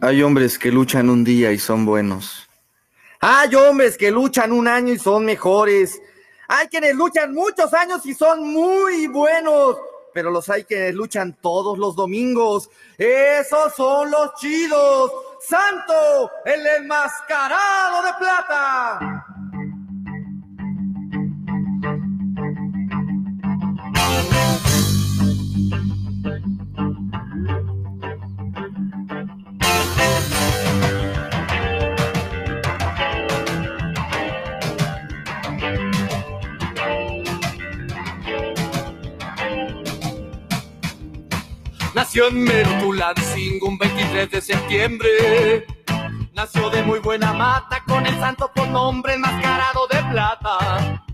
Hay hombres que luchan un día y son buenos. Hay hombres que luchan un año y son mejores. Hay quienes luchan muchos años y son muy buenos. Pero los hay quienes luchan todos los domingos. Esos son los chidos. Santo, el enmascarado de plata. Nació en un 23 de septiembre. Nació de muy buena mata con el santo por nombre enmascarado de plata.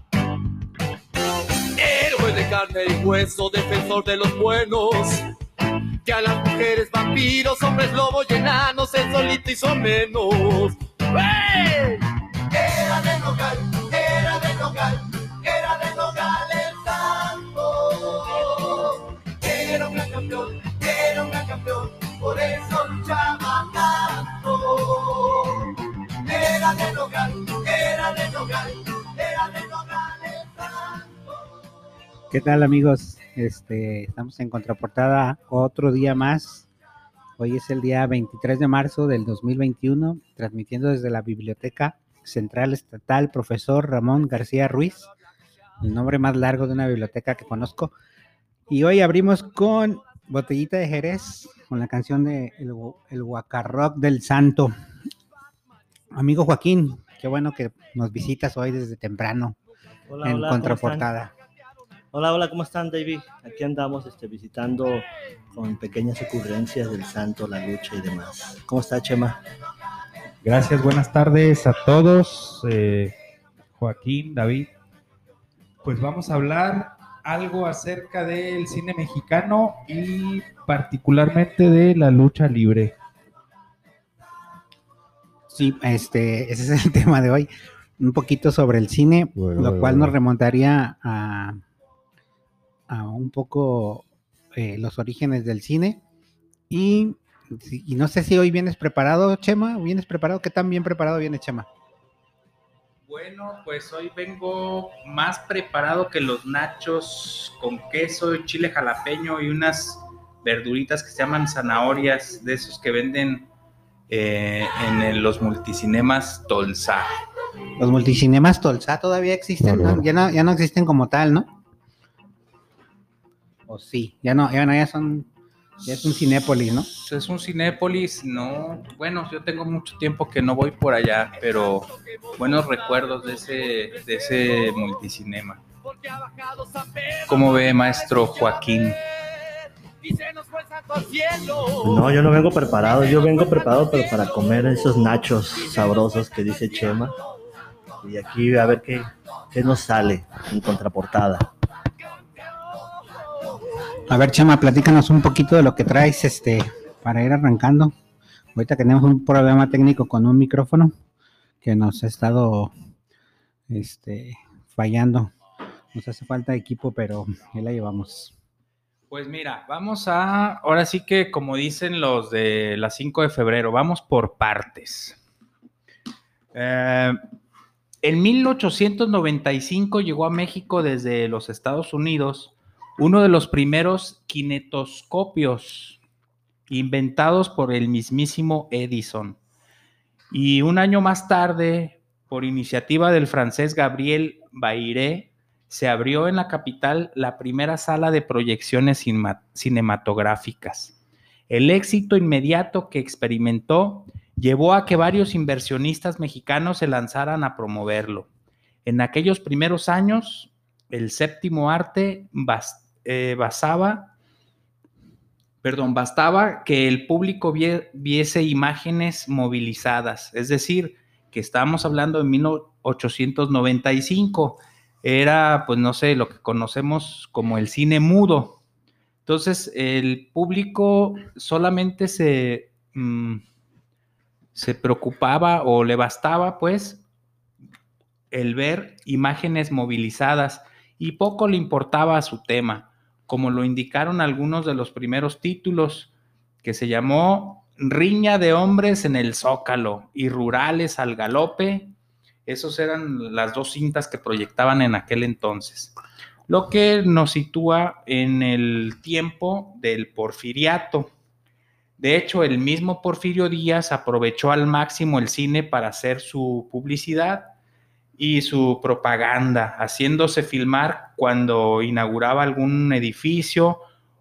Héroe de carne y hueso, defensor de los buenos. Que a las mujeres vampiros, hombres lobos y enanos, el solito hizo menos. Era de local, era de local, era de local el santo. Era un gran campeón, era un gran campeón, por eso luchaba tanto. Era de local, era de santo. ¿Qué tal amigos? Este, estamos en contraportada otro día más. Hoy es el día 23 de marzo del 2021, transmitiendo desde la Biblioteca Central Estatal Profesor Ramón García Ruiz, el nombre más largo de una biblioteca que conozco. Y hoy abrimos con Botellita de Jerez, con la canción de El, el Guacarrock del Santo. Amigo Joaquín, qué bueno que nos visitas hoy desde temprano Hola, en hola, ¿cómo contraportada. Hola, hola, ¿cómo están, David? Aquí andamos este, visitando con pequeñas ocurrencias del santo, la lucha y demás. ¿Cómo está, Chema? Gracias, buenas tardes a todos. eh, Joaquín, David. Pues vamos a hablar algo acerca del cine mexicano y particularmente de la lucha libre. Sí, este, ese es el tema de hoy. Un poquito sobre el cine, Bueno, lo bueno, cual bueno. nos remontaría a, a un poco eh, los orígenes del cine. Y, y no sé si hoy vienes preparado, Chema. ¿Vienes preparado? ¿Qué tan bien preparado viene Chema? Bueno, pues hoy vengo más preparado que los nachos con queso chile jalapeño y unas verduritas que se llaman zanahorias, de esos que venden eh, en el- los multicinemas Tolsa. Los multicinemas Tolsa todavía existen. Ya no, ya no existen como tal, ¿no? O sí, ya no, ya no, ya son, es un Cinépolis, ¿no? Es un Cinépolis, no, bueno, yo tengo mucho tiempo que no voy por allá, pero buenos recuerdos de ese, de ese multicinema. ¿Cómo ve, maestro Joaquín? No, yo no vengo preparado. Yo vengo preparado pero para comer esos nachos sabrosos que dice Chema. Y aquí a ver qué, qué nos sale en contraportada. A ver, Chema, platícanos un poquito de lo que traes este, para ir arrancando. Ahorita tenemos un problema técnico con un micrófono que nos ha estado este, fallando. Nos hace falta equipo, pero ahí la llevamos. Pues mira, vamos a, ahora sí que como dicen los de las 5 de febrero, vamos por partes. Eh, en 1895 llegó a México desde los Estados Unidos uno de los primeros kinetoscopios inventados por el mismísimo Edison. Y un año más tarde, por iniciativa del francés Gabriel Bairé, se abrió en la capital la primera sala de proyecciones cinema- cinematográficas. El éxito inmediato que experimentó llevó a que varios inversionistas mexicanos se lanzaran a promoverlo. En aquellos primeros años, el séptimo arte bas- eh, basaba, perdón, bastaba que el público vie- viese imágenes movilizadas, es decir, que estábamos hablando de 1895 era, pues no sé, lo que conocemos como el cine mudo. Entonces, el público solamente se, mm, se preocupaba o le bastaba, pues, el ver imágenes movilizadas y poco le importaba su tema, como lo indicaron algunos de los primeros títulos, que se llamó Riña de hombres en el Zócalo y Rurales al Galope. Esos eran las dos cintas que proyectaban en aquel entonces. Lo que nos sitúa en el tiempo del porfiriato. De hecho, el mismo Porfirio Díaz aprovechó al máximo el cine para hacer su publicidad y su propaganda, haciéndose filmar cuando inauguraba algún edificio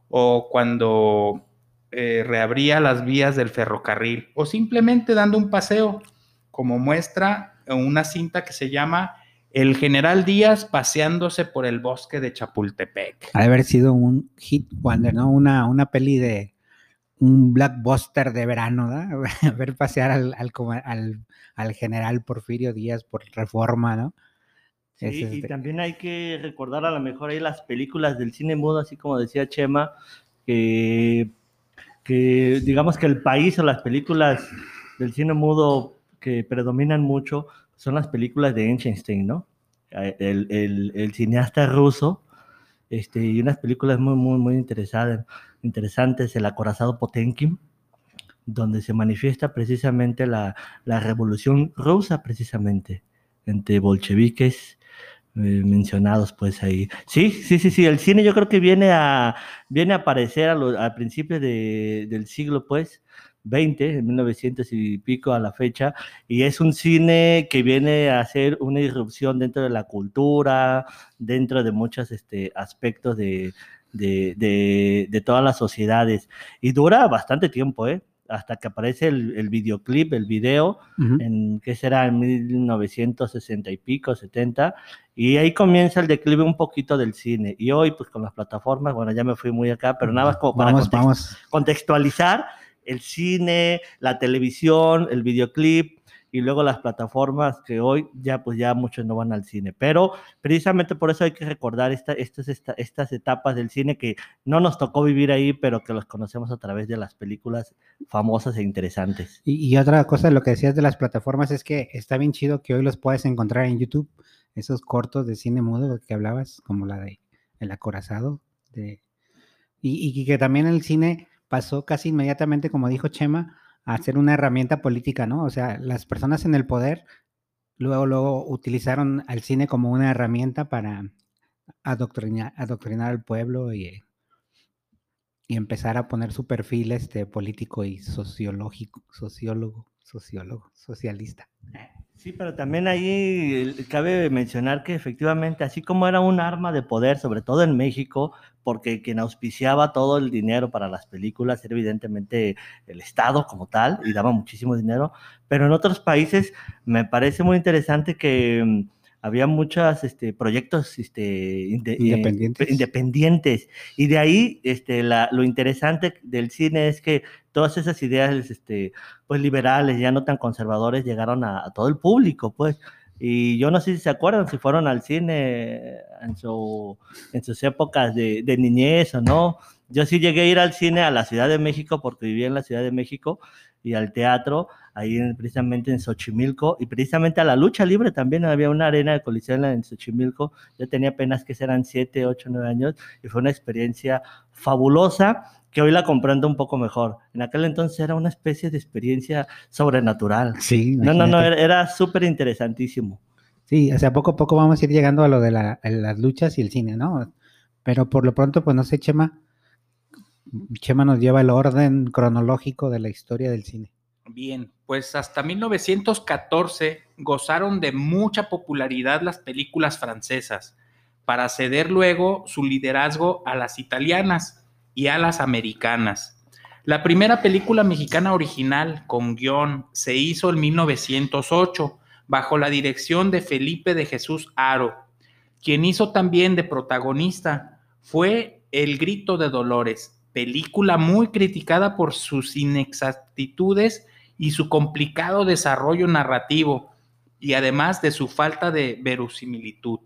o cuando eh, reabría las vías del ferrocarril o simplemente dando un paseo, como muestra una cinta que se llama El General Díaz paseándose por el bosque de Chapultepec. Ha de haber sido un hit ¿no? Una, una peli de un blockbuster de verano, ¿no? ver pasear al, al, al, general Porfirio Díaz por reforma, ¿no? Sí, y este también hay que recordar a lo mejor ahí las películas del cine mudo, así como decía Chema, que, que digamos que el país o las películas del cine mudo que predominan mucho son las películas de Einstein, ¿no? Eh, el, el, el, cineasta ruso, este, y unas películas muy, muy, muy interesadas, interesantes, El acorazado Potenkin, donde se manifiesta precisamente la, la revolución rusa, precisamente, entre bolcheviques eh, mencionados pues ahí. Sí, sí, sí, sí, el cine yo creo que viene a, viene a aparecer a, a principios de, del siglo pues 20, en 1900 y pico a la fecha, y es un cine que viene a hacer una irrupción dentro de la cultura, dentro de muchos este, aspectos de, de, de, de todas las sociedades, y dura bastante tiempo, ¿eh? hasta que aparece el, el videoclip, el video, en que será en 1960 y pico, 70, y ahí comienza el declive un poquito del cine. Y hoy, pues con las plataformas, bueno, ya me fui muy acá, pero nada más como para contextualizar el cine, la televisión, el videoclip, y luego las plataformas que hoy ya pues ya muchos no van al cine. Pero precisamente por eso hay que recordar esta, estas, estas etapas del cine que no nos tocó vivir ahí, pero que los conocemos a través de las películas famosas e interesantes. Y, otra cosa, lo que decías de las plataformas es que está bien chido que hoy los puedes encontrar en YouTube, esos cortos de cine mudo que hablabas, como la de El Acorazado, de, y que también el cine pasó casi inmediatamente, como dijo Chema, a ser una herramienta política, ¿no? O sea, las personas en el poder luego, luego utilizaron al cine como una herramienta para adoctrinar, adoctrinar al pueblo y, y empezar a poner su perfil este, político y sociológico, sociólogo, sociólogo, socialista. Sí, pero también ahí cabe mencionar que efectivamente, así como era un arma de poder, sobre todo en México, porque quien auspiciaba todo el dinero para las películas era evidentemente el Estado como tal, y daba muchísimo dinero, pero en otros países me parece muy interesante que mm, había muchos este, proyectos este, eh, independientes. independientes. Y de ahí este, la, lo interesante del cine es que todas esas ideas este, pues, liberales, ya no tan conservadores, llegaron a, a todo el público. pues y yo no sé si se acuerdan, si fueron al cine en, su, en sus épocas de, de, niñez o no. Yo sí llegué a ir al cine a la Ciudad de México porque vivía en la Ciudad de México y al teatro, ahí precisamente en Xochimilco, y precisamente a la lucha libre también había una arena de colisión en Xochimilco. Yo tenía apenas que serán 7, 8, 9 años y fue una experiencia fabulosa que hoy la comprendo un poco mejor. En aquel entonces era una especie de experiencia sobrenatural. Sí. No, no, no, era, súper interesantísimo. Sí, o sea, poco a poco vamos a ir llegando a lo de las luchas y el cine, ¿no? Pero por lo pronto, pues no sé, Chema. Chema nos lleva el orden cronológico de la historia del cine. Bien, pues hasta 1914 gozaron de mucha popularidad las películas francesas, para ceder luego su liderazgo a las italianas y a las americanas. La primera película mexicana original con guion se hizo en 1908 bajo la dirección de Felipe de Jesús Aro. Quien hizo también de protagonista fue El Grito de Dolores, película muy criticada por sus inexactitudes y su complicado desarrollo narrativo, y además de su falta de verosimilitud.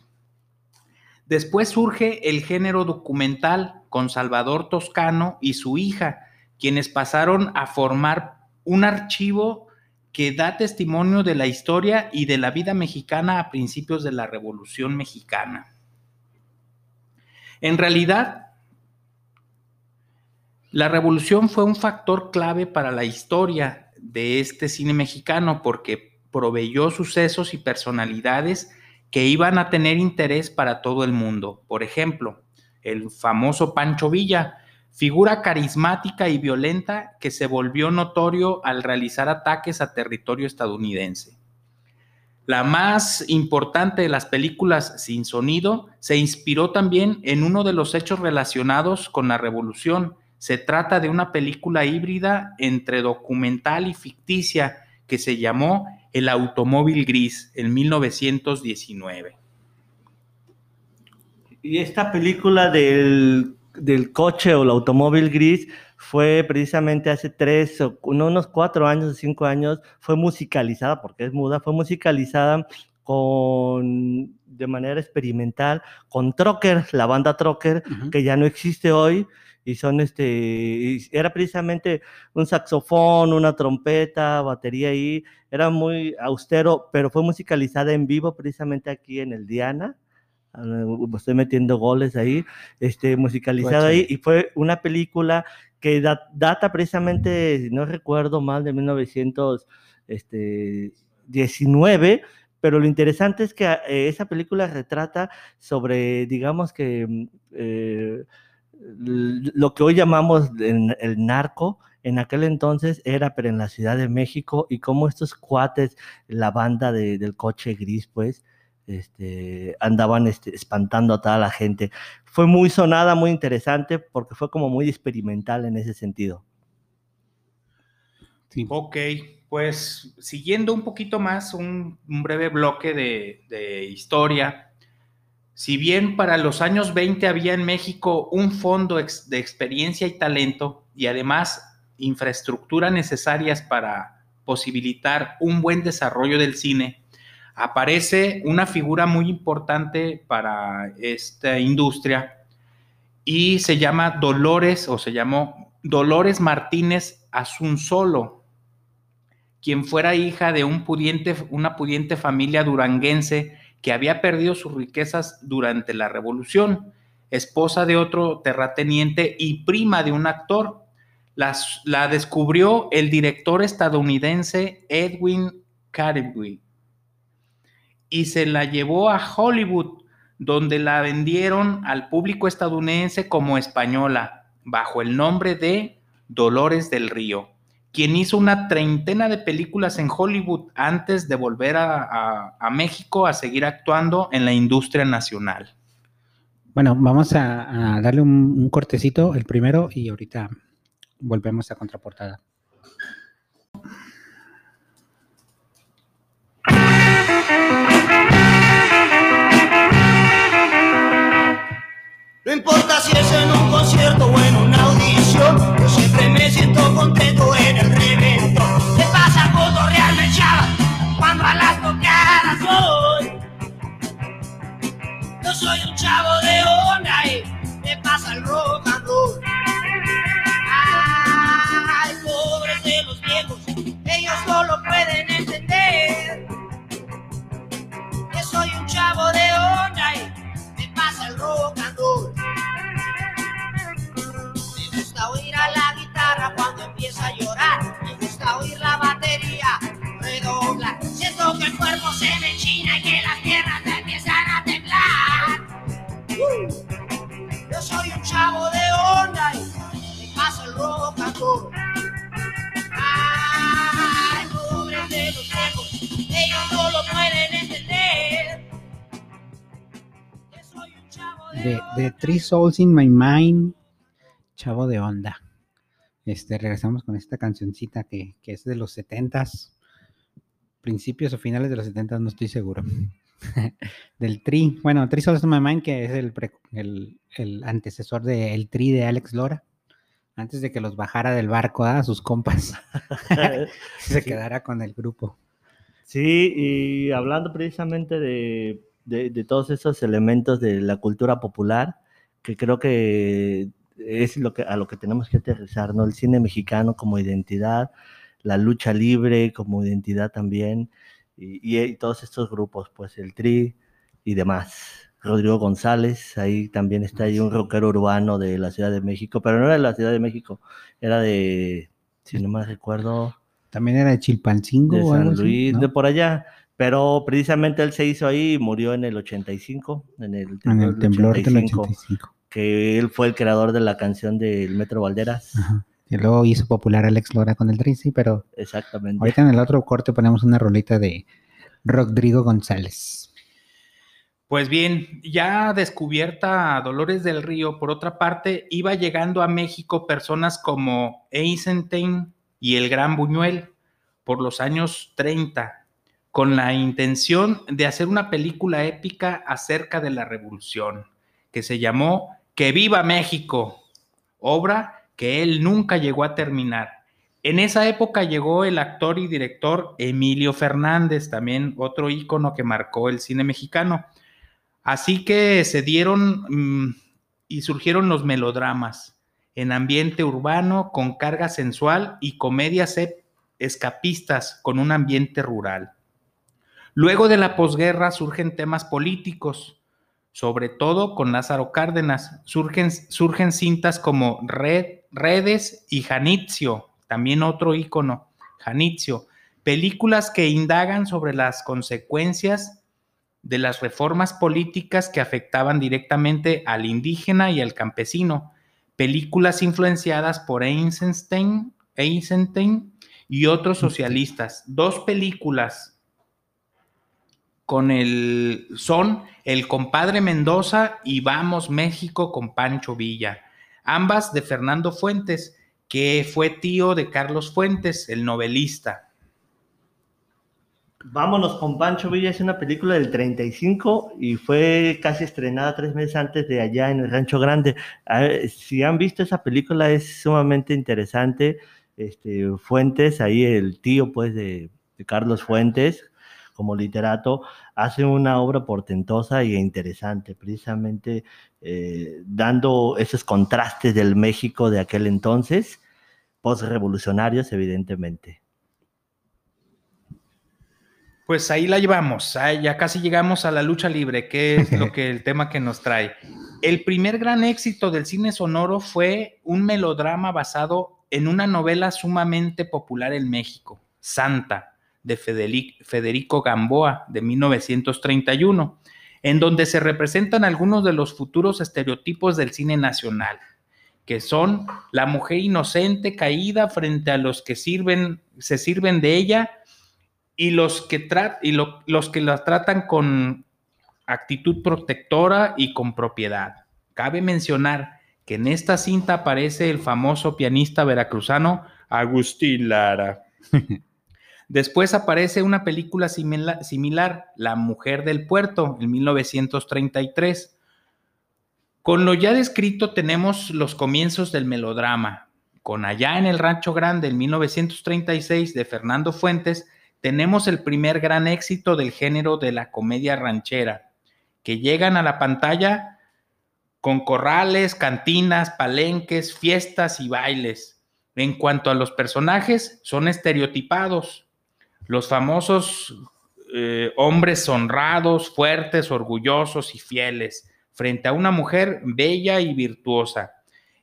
Después surge el género documental con Salvador Toscano y su hija, quienes pasaron a formar un archivo que da testimonio de la historia y de la vida mexicana a principios de la Revolución Mexicana. En realidad, La revolución fue un factor clave para la historia de este cine mexicano porque proveyó sucesos y personalidades que iban a tener interés para todo el mundo. Por ejemplo, el famoso Pancho Villa, figura carismática y violenta que se volvió notorio al realizar ataques a territorio estadounidense. La más importante de las películas sin sonido se inspiró también en uno de los hechos relacionados con la revolución. Se trata de una película híbrida entre documental y ficticia que se llamó El automóvil gris en 1919. Y esta película del, coche o el automóvil gris fue precisamente hace tres o unos cuatro años o cinco años, fue musicalizada, porque es muda, fue musicalizada con de manera experimental con Trocker, la banda Trocker, que ya no existe hoy, y son este, era precisamente un saxofón, una trompeta, batería ahí, era muy austero, pero fue musicalizada en vivo precisamente aquí en el Diana, estoy metiendo goles ahí, este, musicalizado ahí, y fue una película que data precisamente, si no recuerdo mal, de 1919, este, pero lo interesante es que eh, esa película retrata sobre, digamos que, mm, eh, lo que hoy llamamos el narco, en aquel entonces era, pero en la Ciudad de México, y cómo estos cuates, la banda del coche gris, pues, este, andaban este, espantando a toda la gente. Fue muy sonada, muy interesante, porque fue como muy experimental en ese sentido. Ok, pues siguiendo un poquito más, un, breve bloque de, historia. Si bien para los años 20 había en México un fondo de experiencia y talento y además infraestructura necesarias para posibilitar un buen desarrollo del cine, aparece una figura muy importante para esta industria y se llama Dolores o se llamó Dolores Martínez Asunzolo, quien fuera hija de un pudiente, una pudiente familia duranguense que había perdido sus riquezas durante la revolución, esposa de otro terrateniente y prima de un actor. la descubrió el director estadounidense Edwin Caribou y se la llevó a Hollywood, donde la vendieron al público estadounidense como española, bajo el nombre de Dolores del Río, quien hizo una treintena de películas en Hollywood antes de volver a, México a seguir actuando en la industria nacional. Bueno, vamos a, darle un cortecito, el primero, y ahorita volvemos a contraportada. No importa si es en un concierto o en una audición, yo siempre me siento contento en el revento. Souls in My Mind, chavo de onda. Este, regresamos con esta cancioncita que, es de los setentas, principios o finales de los setentas, no estoy seguro. Del Tri, bueno, Tri Souls My Mind, que es el, el, antecesor del Tri de Alex Lora, antes de que los bajara del barco a sus compas, se quedara con el grupo. Sí, y hablando precisamente de, de todos esos elementos de la cultura popular, que creo que es lo que, a lo que tenemos que aterrizar, ¿no? El cine mexicano como identidad, la lucha libre como identidad también, y, todos estos grupos, pues el TRI y demás. Rodrigo González, ahí también está ahí un rockero urbano de la Ciudad de México, pero no era de la Ciudad de México, era de, si no me recuerdo. También era de Chilpancingo. De San Luis, de por allá. Pero precisamente él se hizo ahí y murió en el 85, en el temblor, del 85, Que él fue el creador de la canción del Metro Valderas. Y luego hizo popular Alex Lora con el Drizzy, pero. Exactamente. Ahorita en el otro corte ponemos una rolita de Rodrigo González. Pues bien, ya descubierta Dolores del Río, por otra parte, iba llegando a México personas como Eisenstein y el Gran Buñuel por los años 30, con la intención de hacer una película épica acerca de la revolución, que se llamó Que viva México, obra que él nunca llegó a terminar. En esa época llegó el actor y director Emilio Fernández, también otro ícono que marcó el cine mexicano. Así que se dieron mm, y surgieron los melodramas en ambiente urbano con carga sensual y comedias escapistas con un ambiente rural. Luego de la posguerra surgen temas políticos, sobre todo con Lázaro Cárdenas. Surgen, surgen cintas como Red, Redes y Janitzio, también otro ícono, Janitzio. Películas que indagan sobre las consecuencias de las reformas políticas que afectaban directamente al indígena y al campesino, películas influenciadas por Eisenstein, Eisenstein y otros socialistas. Dos películas con el son El compadre Mendoza y Vamos México con Pancho Villa, ambas de Fernando Fuentes, que fue tío de Carlos Fuentes, el novelista. Vámonos con Pancho Villa es una película del 35 y fue casi estrenada tres meses antes de allá en el Rancho Grande. si han visto esa película es sumamente interesante. Este, Fuentes, ahí el tío pues de, Carlos Fuentes como literato, hace una obra portentosa e interesante, precisamente eh, dando esos contrastes del México de aquel entonces, post-revolucionarios evidentemente. Pues ahí la llevamos, ya casi llegamos a la lucha libre, que es lo que el tema que nos trae. El primer gran éxito del cine sonoro fue un melodrama basado en una novela sumamente popular en México, Santa, de Federico Gamboa, de 1931, en donde se representan algunos de los futuros estereotipos del cine nacional, que son la mujer inocente caída frente a los que sirven, se sirven de ella y los que, y los que las tratan con actitud protectora y con propiedad. Cabe mencionar que en esta cinta aparece el famoso pianista veracruzano Agustín Lara. Después aparece una película similar, La Mujer del Puerto, en 1933. Con lo ya descrito tenemos los comienzos del melodrama. Con Allá en el Rancho Grande, en 1936, de Fernando Fuentes, tenemos el primer gran éxito del género de la comedia ranchera, que llegan a la pantalla con corrales, cantinas, palenques, fiestas y bailes. En cuanto a los personajes, son estereotipados. Los famosos eh, hombres honrados, fuertes, orgullosos y fieles, frente a una mujer bella y virtuosa.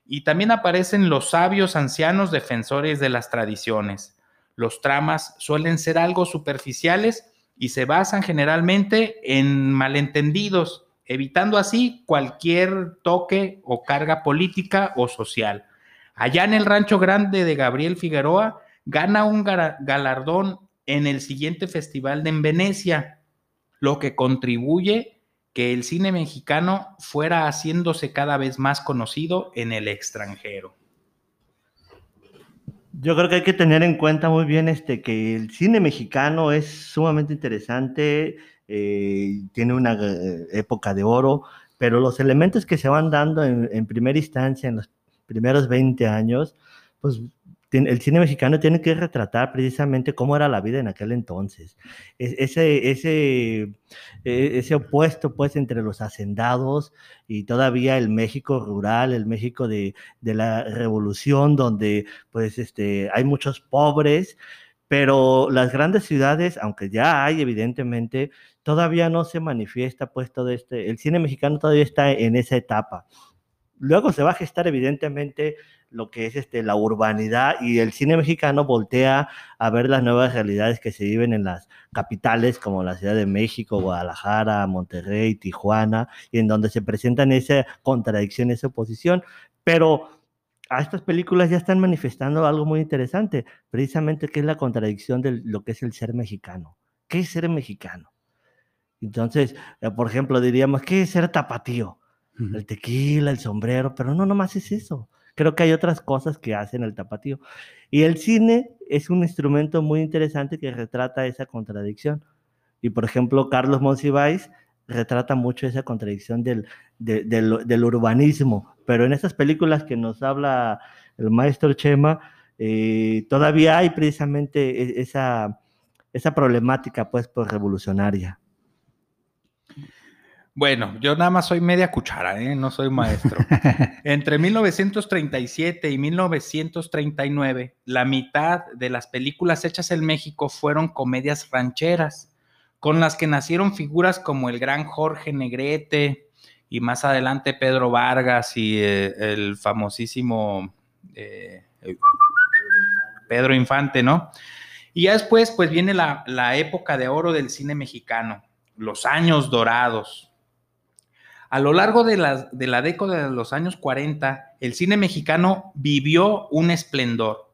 Y también aparecen los sabios ancianos defensores de las tradiciones. Los tramas suelen ser algo superficiales y se basan generalmente en malentendidos, evitando así cualquier toque o carga política o social. Allá en el Rancho Grande de Gabriel Figueroa gana un galardón en el siguiente festival de en Venecia, lo que contribuye que el cine mexicano fuera haciéndose cada vez más conocido en el extranjero. Yo creo que hay que tener en cuenta muy bien este, que el cine mexicano es sumamente interesante, eh, tiene una eh, época de oro, pero los elementos que se van dando en, en primera instancia, en los primeros 20 años, pues el cine mexicano tiene que retratar precisamente cómo era la vida en aquel entonces. ese, ese, e, ese opuesto, pues, entre los hacendados y todavía el México rural, el México de, de la revolución, donde, pues, este, hay muchos pobres, pero las grandes ciudades, aunque ya hay evidentemente, todavía no se manifiesta pues todo este, el cine mexicano todavía está en esa etapa. Luego se va a gestar evidentemente lo que es este, la urbanidad y el cine mexicano voltea a ver las nuevas realidades que se viven en las capitales como la Ciudad de México, Guadalajara, Monterrey, Tijuana, y en donde se presentan esa contradicción, esa oposición, pero a estas películas ya están manifestando algo muy interesante, precisamente que es la contradicción de lo que es el ser mexicano. ¿Qué es ser mexicano? Entonces, eh, por ejemplo, diríamos, ¿qué es ser tapatío? El tequila, el sombrero, pero no nomás es eso. Creo que hay otras cosas que hacen el tapatío. Y el cine es un instrumento muy interesante que retrata esa contradicción. Y por ejemplo, Carlos Monsiváis retrata mucho esa contradicción del, del, urbanismo, pero en esas películas que nos habla el maestro Chema, eh, todavía hay precisamente e, esa, esa problemática pues revolucionaria. Bueno, yo nada más soy media cuchara, ¿eh? no soy maestro. Entre 1937 y 1939, la mitad de las películas hechas en México fueron comedias rancheras con las que nacieron figuras como el gran Jorge Negrete y más adelante Pedro Vargas y eh, el famosísimo eh, Pedro Infante, ¿no? Y ya después, pues viene la, época de oro del cine mexicano, los años dorados. A lo largo de la, década de los años 40, el cine mexicano vivió un esplendor.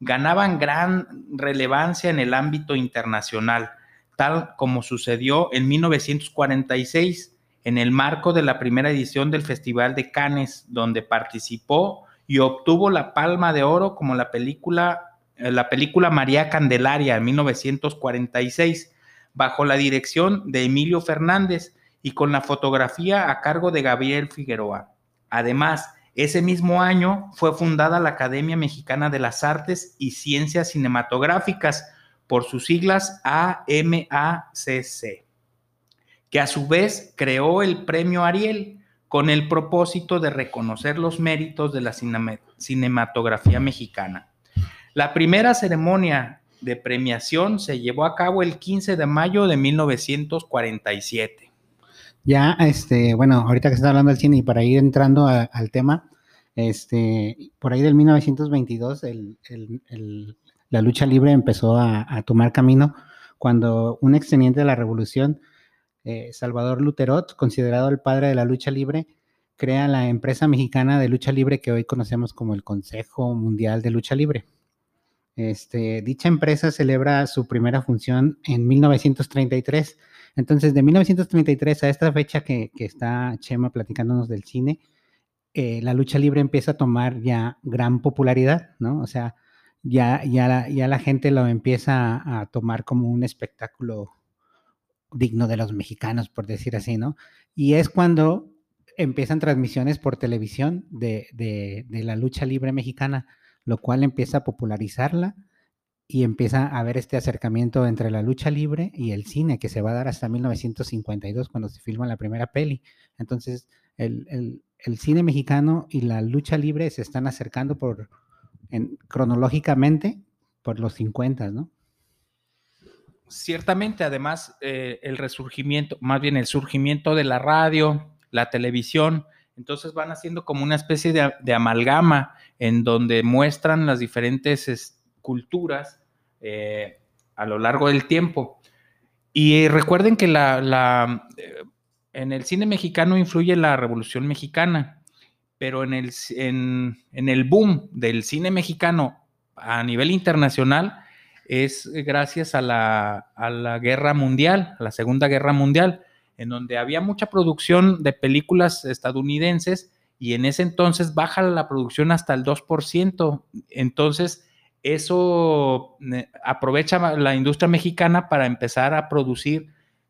Ganaban gran relevancia en el ámbito internacional tal como sucedió en 1946 en el marco de la primera edición del Festival de Cannes, donde participó y obtuvo la Palma de Oro como la película, eh, la película María Candelaria en 1946, bajo la dirección de Emilio Fernández y con la fotografía a cargo de Gabriel Figueroa. Además, ese mismo año fue fundada la Academia Mexicana de las Artes y Ciencias Cinematográficas, por sus siglas AMACC, que a su vez creó el premio Ariel con el propósito de reconocer los méritos de la cinematografía mexicana. La primera ceremonia de premiación se llevó a cabo el 15 de mayo de 1947. Ya, este, bueno, ahorita que se está hablando del cine y para ir entrando al tema, este, por ahí del 1922, el, el, la lucha libre empezó a, tomar camino cuando un exteniente de la revolución, eh, Salvador Luterot, considerado el padre de la lucha libre, crea la empresa mexicana de lucha libre que hoy conocemos como el Consejo Mundial de Lucha Libre. Este, dicha empresa celebra su primera función en 1933. Entonces, de 1933 a esta fecha que, está Chema platicándonos del cine, eh, la lucha libre empieza a tomar ya gran popularidad, ¿no? O sea, ya, ya, la, la gente lo empieza a, tomar como un espectáculo digno de los mexicanos, por decir así, ¿no? Y es cuando empiezan transmisiones por televisión de, la lucha libre mexicana, lo cual empieza a popularizarla y empieza a haber este acercamiento entre la lucha libre y el cine, que se va a dar hasta 1952, cuando se filma la primera peli. Entonces, el, el, el cine mexicano y la lucha libre se están acercando por, cronológicamente por los 50, ¿no? Ciertamente, además, eh, el resurgimiento, más bien el surgimiento de la radio, la televisión, entonces van haciendo como una especie de, amalgama en donde muestran las diferentes culturas eh, a lo largo del tiempo. Y recuerden que la, eh, en el cine mexicano influye la Revolución Mexicana pero en el, en, el boom del cine mexicano a nivel internacional es gracias a la, a la, guerra mundial, la Segunda Guerra Mundial, en donde había mucha producción de películas estadounidenses y en ese entonces baja la producción hasta el 2%. Entonces, eso eh, aprovecha la industria mexicana para empezar a producir.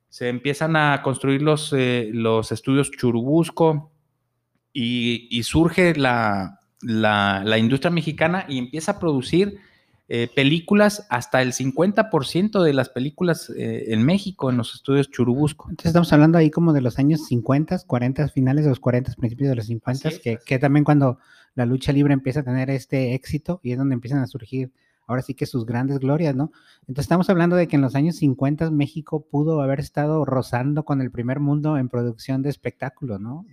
Se empiezan a construir los, eh, los estudios Churubusco, y, surge la, industria mexicana y empieza a producir eh, películas, hasta el 50% de las películas eh, en México, en los estudios Churubusco. Entonces estamos hablando ahí como de los años 50, 40, finales de los 40, principios de los 50, que, que también cuando la lucha libre empieza a tener este éxito y es donde empiezan a surgir ahora sí que sus grandes glorias, ¿no? Entonces estamos hablando de que en los años 50 México pudo haber estado rozando con el primer mundo en producción de espectáculos, ¿no?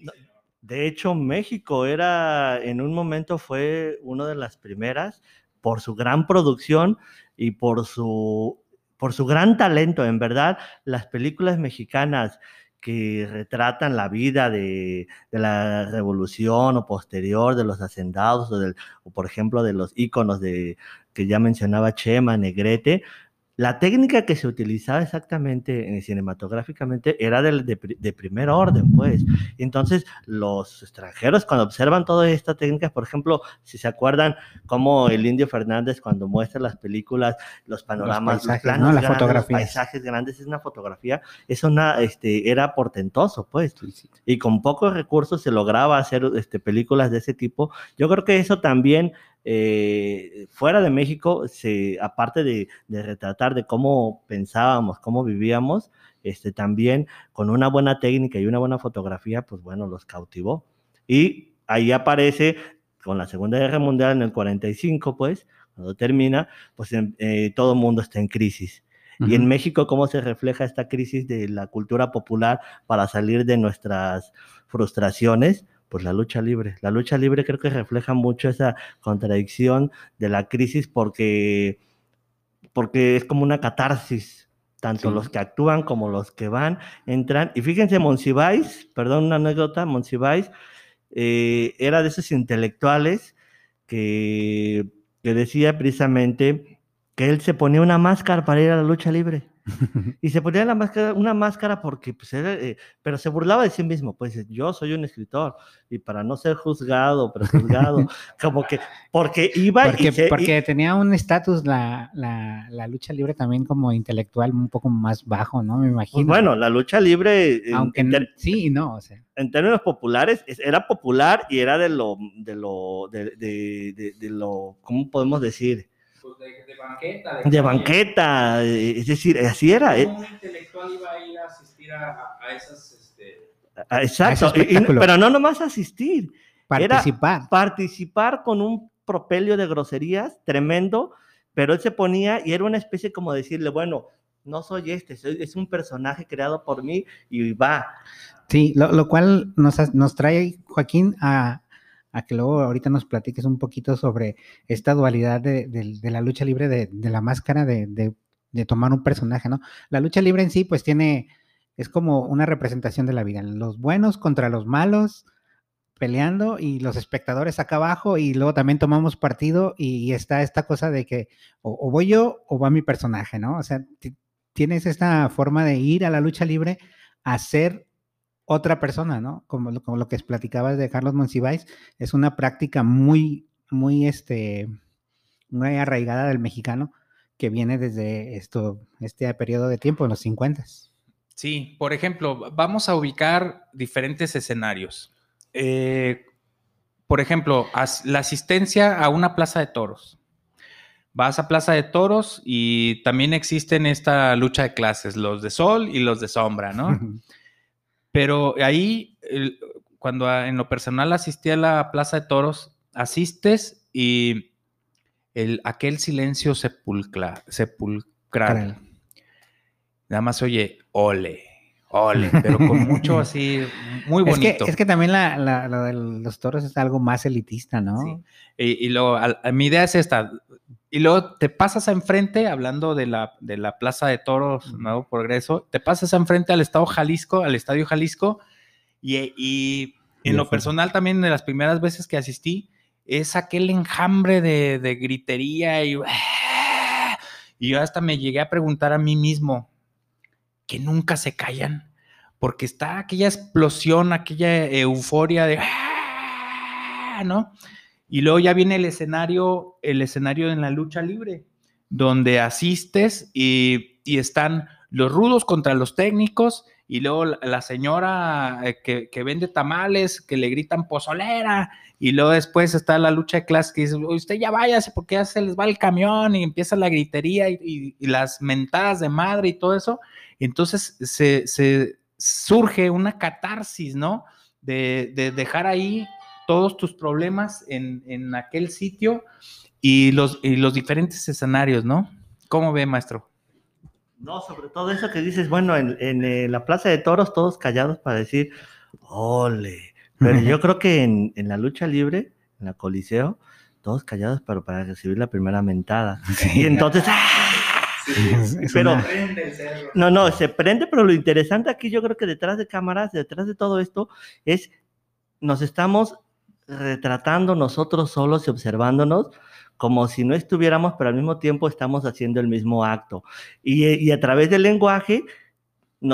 De hecho, México era, en un momento fue una de las primeras por su gran producción y por su, por su gran talento. En verdad, las películas mexicanas que retratan la vida de, la revolución o posterior de los hacendados o, del, o por ejemplo de los íconos de, que ya mencionaba Chema, Negrete, la técnica que se utilizaba exactamente cinematográficamente era de, primer orden, pues. Entonces, los extranjeros cuando observan todas estas técnicas, por ejemplo, si se acuerdan cómo el Indio Fernández cuando muestra las películas, los panoramas, los, planos grandes, paisajes grandes, es una fotografía, es una, este, era portentoso, pues. Y con pocos recursos se lograba hacer este, películas de ese tipo. Yo creo que eso también eh, fuera de México, se, aparte de, retratar de cómo pensábamos, cómo vivíamos, este, también con una buena técnica y una buena fotografía, pues bueno, los cautivó. Y ahí aparece con la Segunda Guerra Mundial en el 45, pues, cuando termina, pues eh, todo el mundo está en crisis. Y en México, ¿cómo se refleja esta crisis de la cultura popular para salir de nuestras frustraciones? Pues la lucha libre. La lucha libre creo que refleja mucho esa contradicción de la crisis porque, porque es como una catarsis. Tanto los que actúan como los que van, entran. Y fíjense, Monsiváis, perdón, una anécdota, Monsiváis eh, era de esos intelectuales que, que decía precisamente que él se ponía una máscara para ir a la lucha libre. y se ponía la máscara, una máscara porque, pues, era, eh, pero se burlaba de sí mismo, pues yo soy un escritor y para no ser juzgado, pero juzgado, como que, porque iba porque, y porque tenía un estatus la, la, la, lucha libre también como intelectual un poco más bajo, ¿no? Me pues, imagino. bueno, la lucha libre, aunque sí y no, o sea. En términos populares, era popular y era de lo, de lo, de, de, de lo, ¿cómo podemos decir? Pues, de, banqueta. De, banqueta, eh, es decir, así era. Eh. Un intelectual iba a ir a asistir a, esas... Este... exacto, pero no nomás asistir. Participar. Era participar con un propelio de groserías tremendo, pero él se ponía y era una especie como decirle, bueno, no soy este, es un personaje creado por mí y va. Sí, lo, lo cual nos, nos trae, Joaquín, a, a que luego ahorita nos platiques un poquito sobre esta dualidad de, la lucha libre, de, la máscara, de, tomar un personaje, ¿no? La lucha libre en sí, pues tiene, es como una representación de la vida, los buenos contra los malos peleando y los espectadores acá abajo y luego también tomamos partido y, está esta cosa de que o, voy yo o va mi personaje, ¿no? O sea, tienes esta forma de ir a la lucha libre a ser otra persona, ¿no? Como, como lo que platicabas de Carlos Monsiváis, es una práctica muy, muy, este, muy arraigada del mexicano que viene desde esto, este periodo de tiempo, en los 50. Sí, por ejemplo, vamos a ubicar diferentes escenarios. Eh, por ejemplo, la asistencia a una plaza de toros. Vas a plaza de toros y también existen esta lucha de clases, los de sol y los de sombra, ¿no? Pero ahí, cuando en lo personal asistí a la Plaza de Toros, asistes y el, aquel silencio sepulcra, sepulcral. Nada más oye, ole, ole, pero con mucho así, muy bonito. Es que, también la, de los toros es algo más elitista, ¿no? Sí. Y, luego, mi idea es esta. Y luego te pasas a enfrente, hablando de la, de la Plaza de Toros, Nuevo Progreso, te pasas a enfrente al Estado Jalisco, al Estadio Jalisco, y, en lo personal también de las primeras veces que asistí, es aquel enjambre de, gritería y, y yo hasta me llegué a preguntar a mí mismo, que nunca se callan, porque está aquella explosión, aquella euforia de, ¿no? Y luego ya viene el escenario, el escenario en la lucha libre, donde asistes y, están los rudos contra los técnicos y luego la señora eh, que, vende tamales, que le gritan pozolera, y luego después está la lucha de clase que dice, usted ya váyase porque ya se les va el camión y empieza la gritería y, las mentadas de madre y todo eso. entonces se, surge una catarsis, ¿no? De, de dejar ahí todos tus problemas en, aquel sitio y los, y los diferentes escenarios, ¿no? ¿Cómo ve, maestro? No, sobre todo eso que dices, bueno, en, eh, la Plaza de Toros todos callados para decir, ole, pero yo creo que en, la lucha libre, en la Coliseo, todos callados pero para recibir la primera mentada. Y entonces, ¡ah! pero, no, no, se prende, pero lo interesante aquí yo creo que detrás de cámaras, detrás de todo esto, es nos estamos retratando nosotros solos y observándonos como si no estuviéramos, pero al mismo tiempo estamos haciendo el mismo acto. Y, a través del lenguaje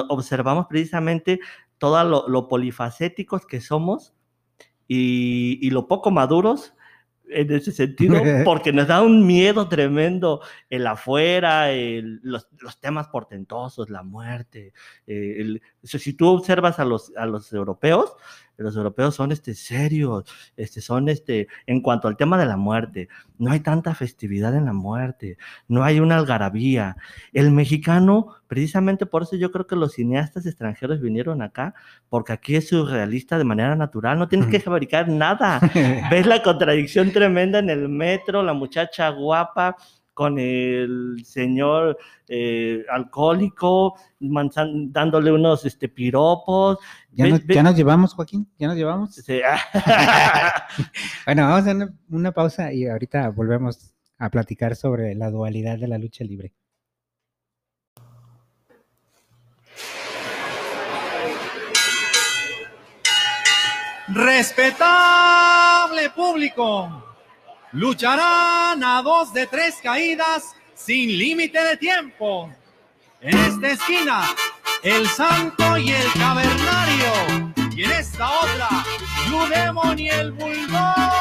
observamos precisamente todo lo, polifacéticos que somos y, y lo poco maduros en ese sentido, porque nos da un miedo tremendo el afuera, los, temas portentosos, la muerte. Eh, si tú observas a los, a los europeos, los europeos son este, serios, este, son este, en cuanto al tema de la muerte, no hay tanta festividad en la muerte, no hay una algarabía. El mexicano, precisamente por eso yo creo que los cineastas extranjeros vinieron acá, porque aquí es surrealista de manera natural, no tienes que fabricar nada. Ves la contradicción tremenda en el metro, la muchacha guapa, con el señor eh, alcohólico, dándole unos este, piropos. ¿Ya, nos, llevamos, Joaquín? ¿Ya nos llevamos? bueno, vamos a hacer una, pausa y ahorita volvemos a platicar sobre la dualidad de la lucha libre. Respetable público lucharán a dos de tres caídas sin límite de tiempo. En esta esquina, el santo y el cavernario. Y en esta otra, Blue y el bulldog.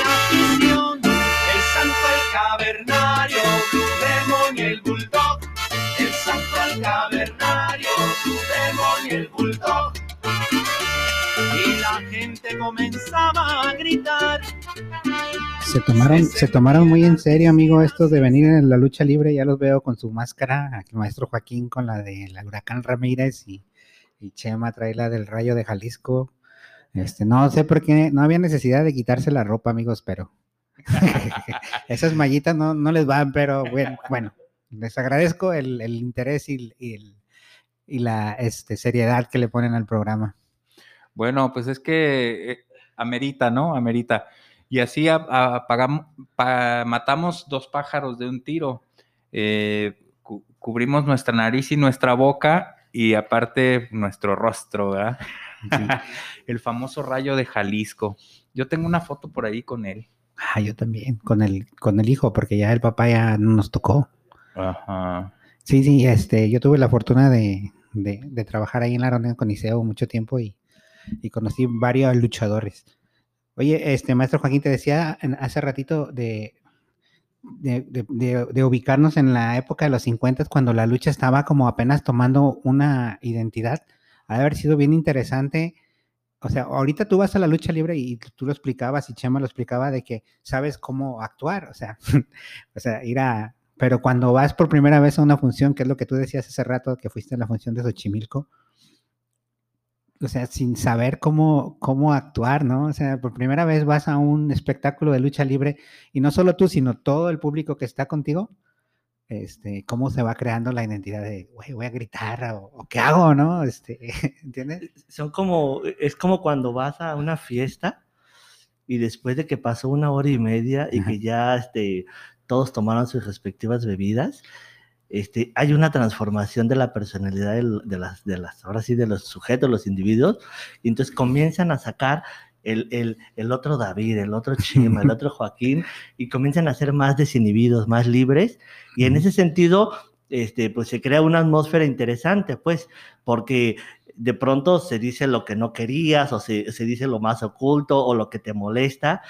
la comenzaba a gritar. Se tomaron, muy en serio, amigo, esto de venir en la lucha libre. Ya los veo con su máscara. El maestro Joaquín con la de la Huracán Ramírez y, Chema trae la del Rayo de Jalisco. Este, no sé por qué, no había necesidad de quitarse la ropa, amigos, pero esas mallitas no, no les van, pero bueno, bueno les agradezco el, interés y la este, seriedad que le ponen al programa. Bueno, pues es que eh, amerita, ¿no? Amerita. Y así apagamos, matamos dos pájaros de un tiro. Eh, cubrimos nuestra nariz y nuestra boca y aparte nuestro rostro, ¿verdad? el famoso rayo de Jalisco. Yo tengo una foto por ahí con él. Ah, yo también, con el, con el hijo, porque ya el papá ya nos tocó. Ajá. Sí, sí, este, yo tuve la fortuna de, de, trabajar ahí en la Ronda con Iseo mucho tiempo y, conocí varios luchadores. Oye, este maestro Joaquín te decía hace ratito de, de, ubicarnos en la época de los 50 cuando la lucha estaba como apenas tomando una identidad. Ha haber sido bien interesante. O sea, ahorita tú vas a la lucha libre y tú lo explicabas y Chema lo explicaba de que sabes cómo actuar, o sea, o sea, ir a, pero cuando vas por primera vez a una función, que es lo que tú decías hace rato, que fuiste en la función de Xochimilco, o sea, sin saber cómo, cómo actuar, ¿no? O sea, por primera vez vas a un espectáculo de lucha libre y no solo tú, sino todo el público que está contigo, este, cómo se va creando la identidad de, güey, voy a gritar o, qué hago, ¿no? Este, ¿Entiendes? Son como, es como cuando vas a una fiesta y después de que pasó una hora y media y que ya, este, todos tomaron sus respectivas bebidas, este, hay una transformación de la personalidad de, las, de las, ahora sí, de los sujetos, los individuos, y entonces comienzan a sacar el, el, el, otro David, el otro Chima, el otro Joaquín, y comienzan a ser más desinhibidos, más libres, y en ese sentido, este, pues se crea una atmósfera interesante, pues, porque de pronto se dice lo que no querías o se, se dice lo más oculto o lo que te molesta.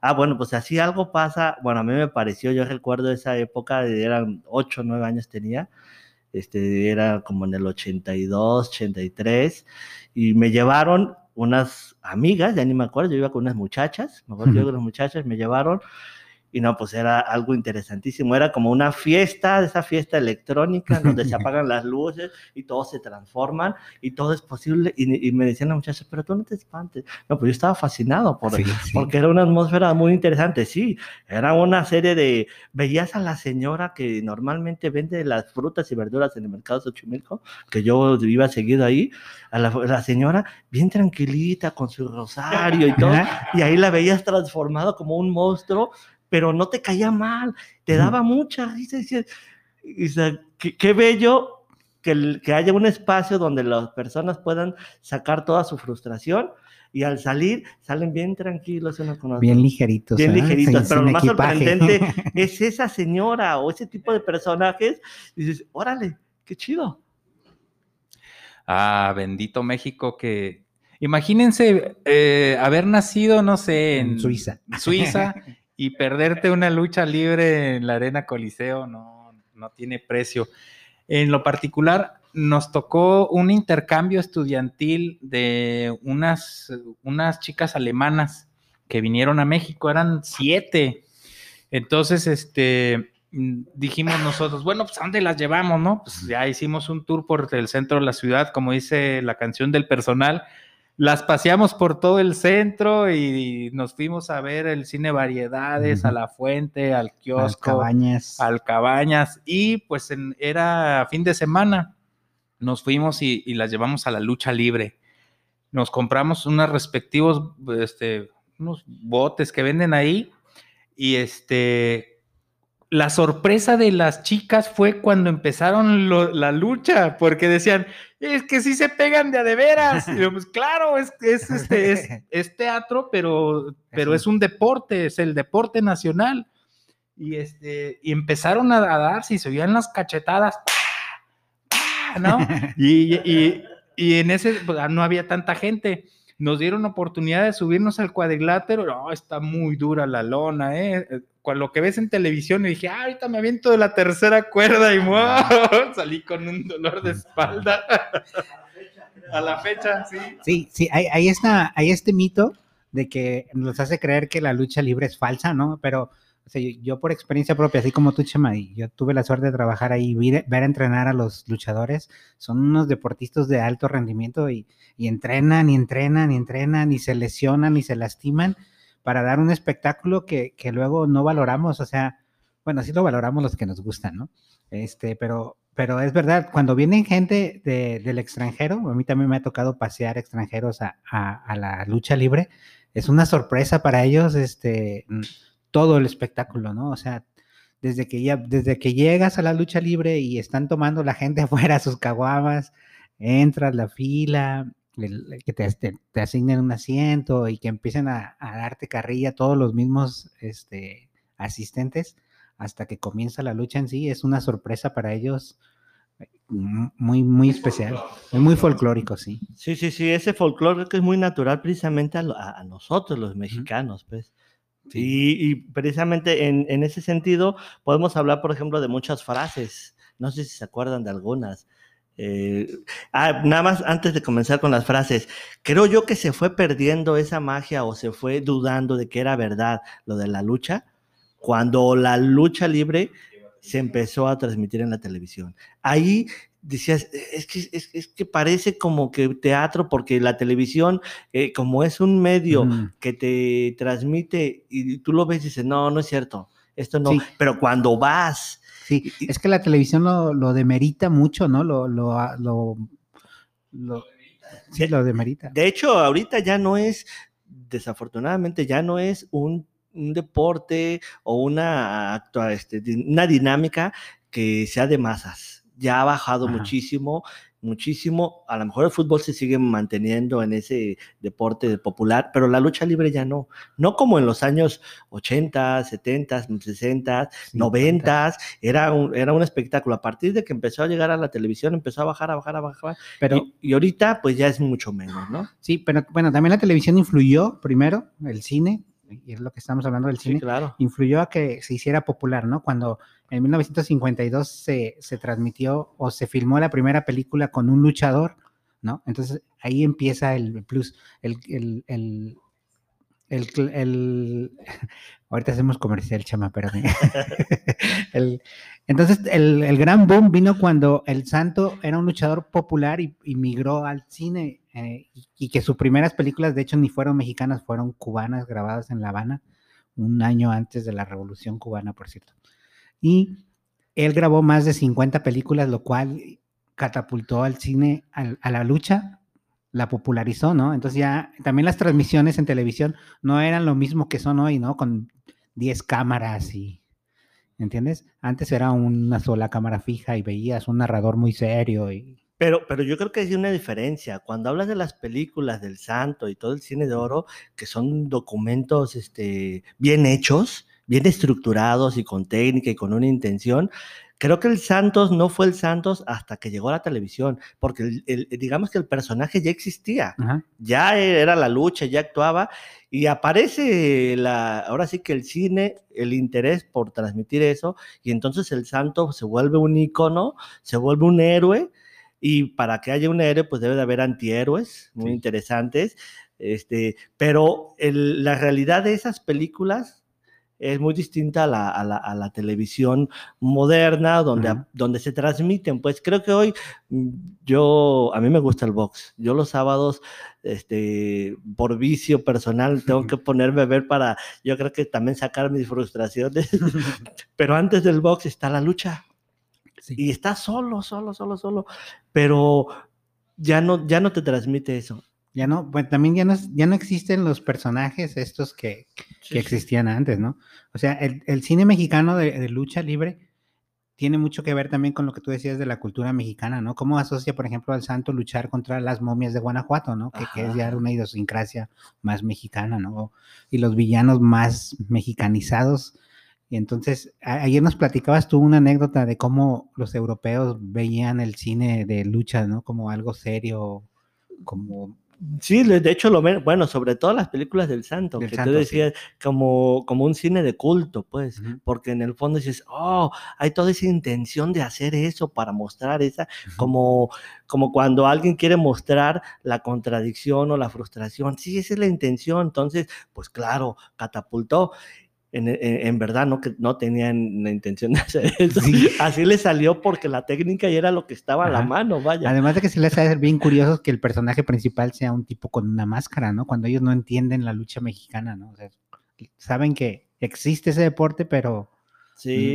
Ah, bueno, pues así algo pasa. Bueno, a mí me pareció, yo recuerdo esa época, eran 8 o 9 años tenía, este, era como en el 82, 83, y me llevaron unas amigas, ya ni me acuerdo, yo iba con unas muchachas, me acuerdo yo con las muchachas, me llevaron y no, pues era algo interesantísimo. Era como una fiesta, esa fiesta electrónica, donde se apagan las luces y todos se transforman y todo es posible. Y, me decían las muchachas, pero tú no te espantes. No, pues yo estaba fascinado por, porque era una atmósfera muy interesante. Sí, era una serie de. Veías a la señora que normalmente vende las frutas y verduras en el mercado Xochimilco, que yo iba seguido ahí, a la, la señora bien tranquilita con su rosario y todo. y ahí la veías transformado como un monstruo pero no te caía mal, te daba mucha risa. Y qué, bello que, que, haya un espacio donde las personas puedan sacar toda su frustración y al salir salen bien tranquilos uno con otro. Bien ligeritos. Bien ¿eh? ligeritos, pero lo más sorprendente es esa señora o ese tipo de personajes. Y dices, órale, qué chido. Ah, bendito México que... Imagínense eh, haber nacido, no sé, en, en Suiza. Suiza y perderte una lucha libre en la Arena Coliseo no, no tiene precio. En lo particular, nos tocó un intercambio estudiantil de unas, unas chicas alemanas que vinieron a México, eran siete. Entonces, este, dijimos nosotros, bueno, pues ¿a dónde las llevamos, no? Pues ya hicimos un tour por el centro de la ciudad, como dice la canción del personal, las paseamos por todo el centro y nos fuimos a ver el cine Variedades, a la Fuente, al kiosco, al Cabañas. Al Cabañas. Y pues era fin de semana. Nos fuimos y, las llevamos a la lucha libre. Nos compramos unos respectivos, este, unos botes que venden ahí. Y este, la sorpresa de las chicas fue cuando empezaron la lucha, porque decían, es que sí se pegan de a de veras. Y yo, pues claro, es, es, este, es, teatro, pero, pero es un deporte, es el deporte nacional. Y, este, y empezaron a, darse y se oían las cachetadas, ¿no? Y, y, y en ese pues, no había tanta gente nos dieron oportunidad de subirnos al cuadrilátero, no, está muy dura la lona, ¿eh? Lo que ves en televisión y dije, ah, ahorita me aviento de la tercera cuerda y salí con un dolor de espalda. A la fecha, sí. Sí, sí, hay, está, hay este mito de que nos hace creer que la lucha libre es falsa, ¿no? Pero yo por experiencia propia, así como tú, Chema, y yo tuve la suerte de trabajar ahí, ver, ver entrenar a los luchadores, son unos deportistas de alto rendimiento y, y entrenan y entrenan y entrenan y se lesionan y se lastiman para dar un espectáculo que, que, luego no valoramos, o sea, bueno, sí lo valoramos los que nos gustan, ¿no? Este, pero, pero es verdad, cuando vienen gente de, del extranjero, a mí también me ha tocado pasear extranjeros a, a, la lucha libre, es una sorpresa para ellos, este, todo el espectáculo, ¿no? O sea, desde que ya, desde que llegas a la lucha libre y están tomando la gente afuera sus caguamas, entras la fila, que te, te, asignen un asiento y que empiecen a, darte carrilla todos los mismos este, asistentes hasta que comienza la lucha en sí, es una sorpresa para ellos eh, muy, muy especial, muy folclórico, sí. Sí, sí, sí, ese folclore que es muy natural precisamente a, nosotros los mexicanos, pues. Y, precisamente en, en, ese sentido podemos hablar, por ejemplo, de muchas frases. No sé si se acuerdan de algunas. Eh, ah, nada más antes de comenzar con las frases, creo yo que se fue perdiendo esa magia o se fue dudando de que era verdad lo de la lucha cuando la lucha libre se empezó a transmitir en la televisión. Ahí decías, es que, es, que parece como que teatro, porque la televisión, eh, como es un medio que te transmite y tú lo ves y dices, no, no es cierto, esto no, pero cuando vas Sí, es que la televisión lo, lo demerita mucho, ¿no? Lo, lo, lo, lo sí, lo demerita. De hecho, ahorita ya no es, desafortunadamente, ya no es un, un deporte o una, este, una dinámica que sea de masas. Ya ha bajado muchísimo muchísimo. A lo mejor el fútbol se sigue manteniendo en ese deporte popular, pero la lucha libre ya no. No como en los años 80, 70, 60, 90, era un, era un espectáculo. A partir de que empezó a llegar a la televisión, empezó a bajar, a bajar, a bajar. Pero, y, ahorita, pues ya es mucho menos, ¿no? Sí, pero bueno, también la televisión influyó primero, el cine, y es lo que estamos hablando del cine, claro. influyó a que se hiciera popular, ¿no? Cuando en 1952 se, se, transmitió o se filmó la primera película con un luchador, ¿no? Entonces ahí empieza el plus, el, el, el, el, ahorita hacemos comercial, chama, pero entonces el, gran boom vino cuando el santo era un luchador popular y, migró al cine eh, y que sus primeras películas, de hecho, ni fueron mexicanas, fueron cubanas grabadas en La Habana, un año antes de la Revolución Cubana, por cierto y él grabó más de 50 películas, lo cual catapultó al cine a, la lucha, la popularizó, ¿no? Entonces ya también las transmisiones en televisión no eran lo mismo que son hoy, ¿no? Con 10 cámaras y, ¿entiendes? Antes era una sola cámara fija y veías un narrador muy serio y... Pero, pero yo creo que hay una diferencia. Cuando hablas de las películas del Santo y todo el cine de oro, que son documentos este, bien hechos, bien estructurados y con técnica y con una intención. Creo que el Santos no fue el Santos hasta que llegó a la televisión, porque digamos que el personaje ya existía, ya era la lucha, ya actuaba y aparece la, ahora sí que el cine, el interés por transmitir eso y entonces el Santos se vuelve un icono, se vuelve un héroe y para que haya un héroe pues debe de haber antihéroes muy interesantes, este, pero la realidad de esas películas es muy distinta a la, a la, televisión moderna, donde, donde se transmiten. Pues creo que hoy mm, yo, a mí me gusta el box. Yo los sábados, este, por vicio personal, tengo que ponerme a ver para, yo creo que también sacar mis frustraciones. Pero antes del box está la lucha. Y está solo, solo, solo, solo. Pero ya no, ya no te transmite eso. Ya no, bueno, también ya no, ya no existen los personajes estos que, existían antes, ¿no? O sea, el, cine mexicano de, lucha libre tiene mucho que ver también con lo que tú decías de la cultura mexicana, ¿no? Cómo asocia, por ejemplo, al santo luchar contra las momias de Guanajuato, ¿no? Que, que, es ya una idiosincrasia más mexicana, ¿no? Y los villanos más mexicanizados. Y entonces, ayer nos platicabas tú una anécdota de cómo los europeos veían el cine de lucha, ¿no? Como algo serio, como Sí, de hecho, lo bueno, sobre todo las películas del santo, que tú decías como, como un cine de culto, pues, porque en el fondo dices, oh, hay toda esa intención de hacer eso para mostrar esa, como, como cuando alguien quiere mostrar la contradicción o la frustración, sí, esa es la intención, entonces, pues claro, catapultó en, verdad no, que no tenían la intención de hacer eso. Así le salió porque la técnica ya era lo que estaba a la mano, vaya. Además de que se les hace bien curioso que el personaje principal sea un tipo con una máscara, ¿no? Cuando ellos no entienden la lucha mexicana, ¿no? O sea, saben que existe ese deporte, pero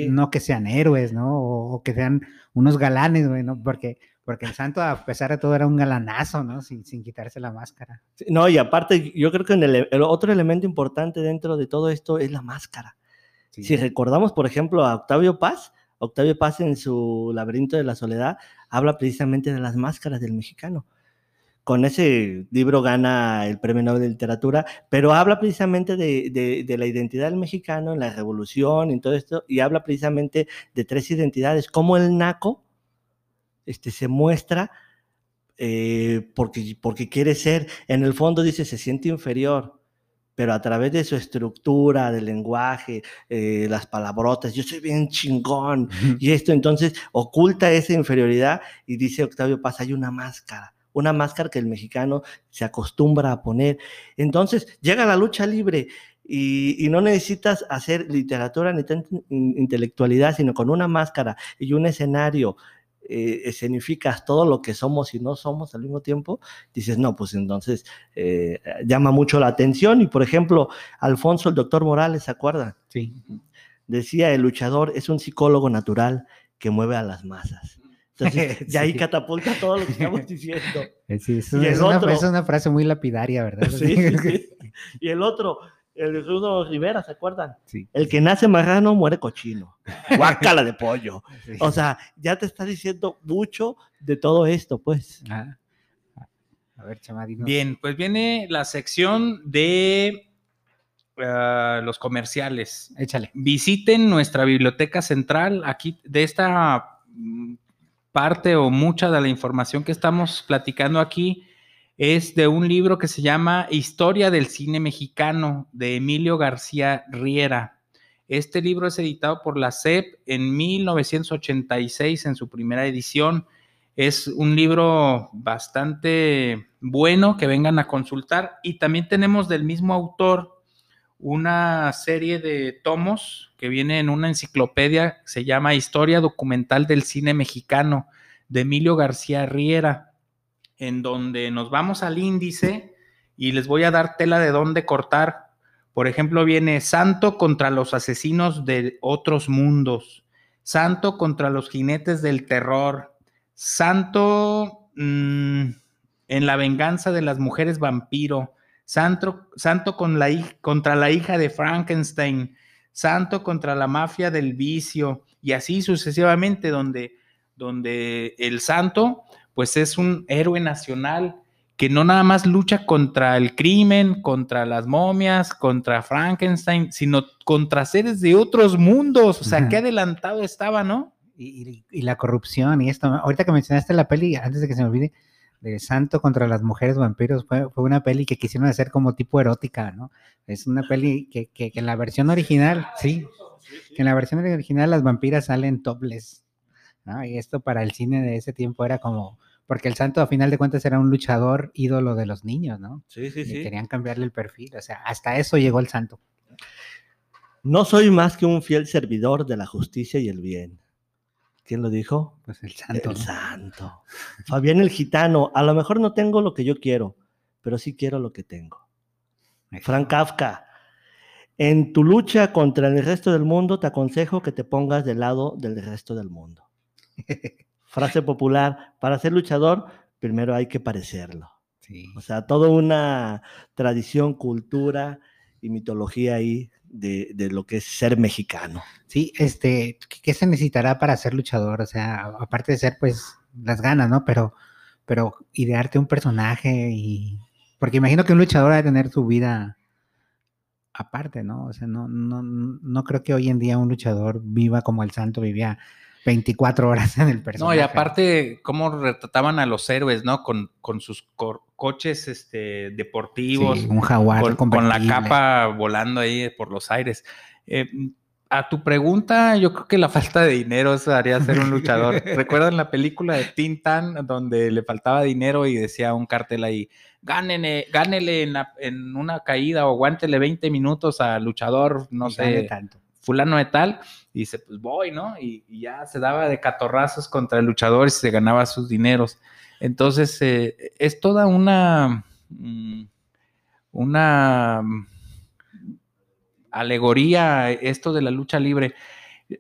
no que sean héroes, ¿no? O, que sean unos galanes, güey, ¿no? Porque porque el santo, a pesar de todo, era un galanazo, ¿no? Sin, sin quitarse la máscara. No, y aparte, yo creo que el, otro elemento importante dentro de todo esto es la máscara. Si recordamos, por ejemplo, a Octavio Paz, Octavio Paz en su Laberinto de la Soledad habla precisamente de las máscaras del mexicano. Con ese libro gana el Premio Nobel de Literatura, pero habla precisamente de, de, de, la identidad del mexicano en la revolución y todo esto, y habla precisamente de tres identidades, como el naco, este, se muestra eh, porque, porque quiere ser, en el fondo dice, se siente inferior, pero a través de su estructura, del lenguaje, eh, las palabrotas, yo soy bien chingón, y esto entonces oculta esa inferioridad y dice Octavio Paz, hay una máscara, una máscara que el mexicano se acostumbra a poner. Entonces llega la lucha libre y, y, no necesitas hacer literatura ni intelectualidad, sino con una máscara y un escenario eh, escenificas todo lo que somos y no somos al mismo tiempo, dices, no, pues entonces eh, llama mucho la atención. Y por ejemplo, Alfonso, el doctor Morales, ¿se acuerdan? Sí. Decía, el luchador es un psicólogo natural que mueve a las masas. Entonces, de ahí catapulta todo lo que estamos diciendo. Sí, es, una, es, una, frase muy lapidaria, ¿verdad? Sí, sí, Y el otro, El de Rudo Rivera, ¿se acuerdan? Sí. El que nace marrano muere cochino. Guácala de pollo. Sí. O sea, ya te está diciendo mucho de todo esto, pues. Ah. A ver, Chema, dinos. Bien, pues viene la sección de ah, los comerciales. Échale. Visiten nuestra biblioteca central. Aquí, de esta mm, parte o mucha de la información que estamos platicando aquí es de un libro que se llama Historia del Cine Mexicano de Emilio García Riera. Este libro es editado por la SEP en 1986 en su primera edición. Es un libro bastante bueno que vengan a consultar y también tenemos del mismo autor una serie de tomos que viene en una enciclopedia se llama Historia Documental del Cine Mexicano de Emilio García Riera, en donde nos vamos al índice y les voy a dar tela de dónde cortar. Por ejemplo, viene Santo contra los asesinos de otros mundos, Santo contra los jinetes del terror, Santo mmm, en la venganza de las mujeres vampiro, Santo, Santo contra la hija de Frankenstein, Santo contra la mafia del vicio, y así sucesivamente, donde, donde el santo, pues es un héroe nacional que no nada más lucha contra el crimen, contra las momias, contra Frankenstein, sino contra seres de otros mundos. O sea, qué adelantado estaba, ¿no? Y, y, y, la corrupción y esto. Ahorita que mencionaste la peli, antes de que se me olvide, de Santo contra las mujeres vampiros, fue, fue una peli que quisieron hacer como tipo erótica, ¿no? Es una peli que, que, que en la versión original, sí, que en la versión original las vampiras salen topless, ¿no? Y esto para el cine de ese tiempo era como, porque el santo a final de cuentas era un luchador ídolo de los niños, ¿no? Sí, sí, y sí. querían cambiarle el perfil, o sea, hasta eso llegó el santo. No soy más que un fiel servidor de la justicia y el bien. ¿Quién lo dijo? Pues el santo. El ¿no? santo. Fabián el gitano. A lo mejor no tengo lo que yo quiero, pero sí quiero lo que tengo. Frank Kafka. En tu lucha contra el resto del mundo, te aconsejo que te pongas del lado del resto del mundo. Frase popular. Para ser luchador, primero hay que parecerlo. Sí. O sea, toda una tradición, cultura y mitología ahí de, de, lo que es ser mexicano. Sí, este, ¿qué se necesitará para ser luchador? O sea, aparte de ser, pues, las ganas, ¿no? Pero, pero idearte un personaje y... Porque imagino que un luchador ha de tener su vida aparte, ¿no? O sea, no, no, no creo que hoy en día un luchador viva como el santo vivía 24 horas en el personaje. No, y aparte, cómo retrataban a los héroes, ¿no? Con, con sus co coches este, deportivos. Sí, un jaguar. Con, con, la capa volando ahí por los aires. Eh, a tu pregunta, yo creo que la falta de dinero eso haría ser un luchador. ¿Recuerdan la película de Tintan donde le faltaba dinero y decía un cartel ahí, gánele, gánele en, la, en una caída o aguántele 20 minutos al luchador, no y sé, tanto. Fulano de tal, y dice, pues voy, ¿no? Y, y, ya se daba de catorrazos contra el luchador y se ganaba sus dineros. Entonces, eh, es toda una, una alegoría esto de la lucha libre.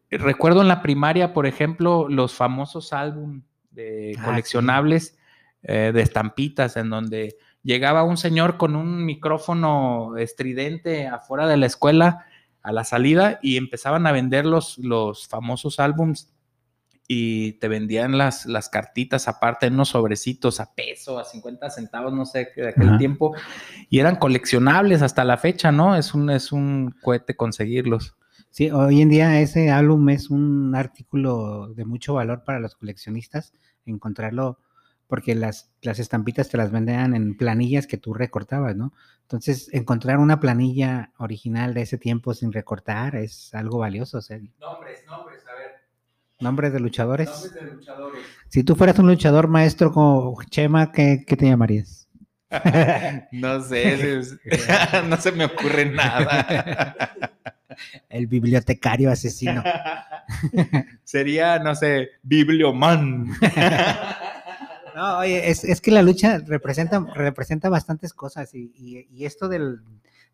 Recuerdo en la primaria, por ejemplo, los famosos álbum de ah, coleccionables sí. eh, de estampitas en donde llegaba un señor con un micrófono estridente afuera de la escuela a la salida y empezaban a vender los, los famosos álbums y te vendían las, las cartitas aparte en unos sobrecitos a peso, a 50 centavos, no sé, de aquel Ajá. tiempo, y eran coleccionables hasta la fecha, ¿no? Es un, es un cohete conseguirlos. Sí, hoy en día ese álbum es un artículo de mucho valor para los coleccionistas, encontrarlo, porque las, las estampitas te las vendían en planillas que tú recortabas, ¿no? Entonces, encontrar una planilla original de ese tiempo sin recortar es algo valioso. O sea, nombres, nombres, a ver. Nombres de luchadores. Nombres de luchadores. Si tú fueras un luchador maestro como Chema, ¿qué, qué te llamarías? no sé, no se me ocurre nada. El bibliotecario asesino. Sería, no sé, Biblioman. No, oye, es, es, que la lucha representa, representa bastantes cosas y, y, esto del,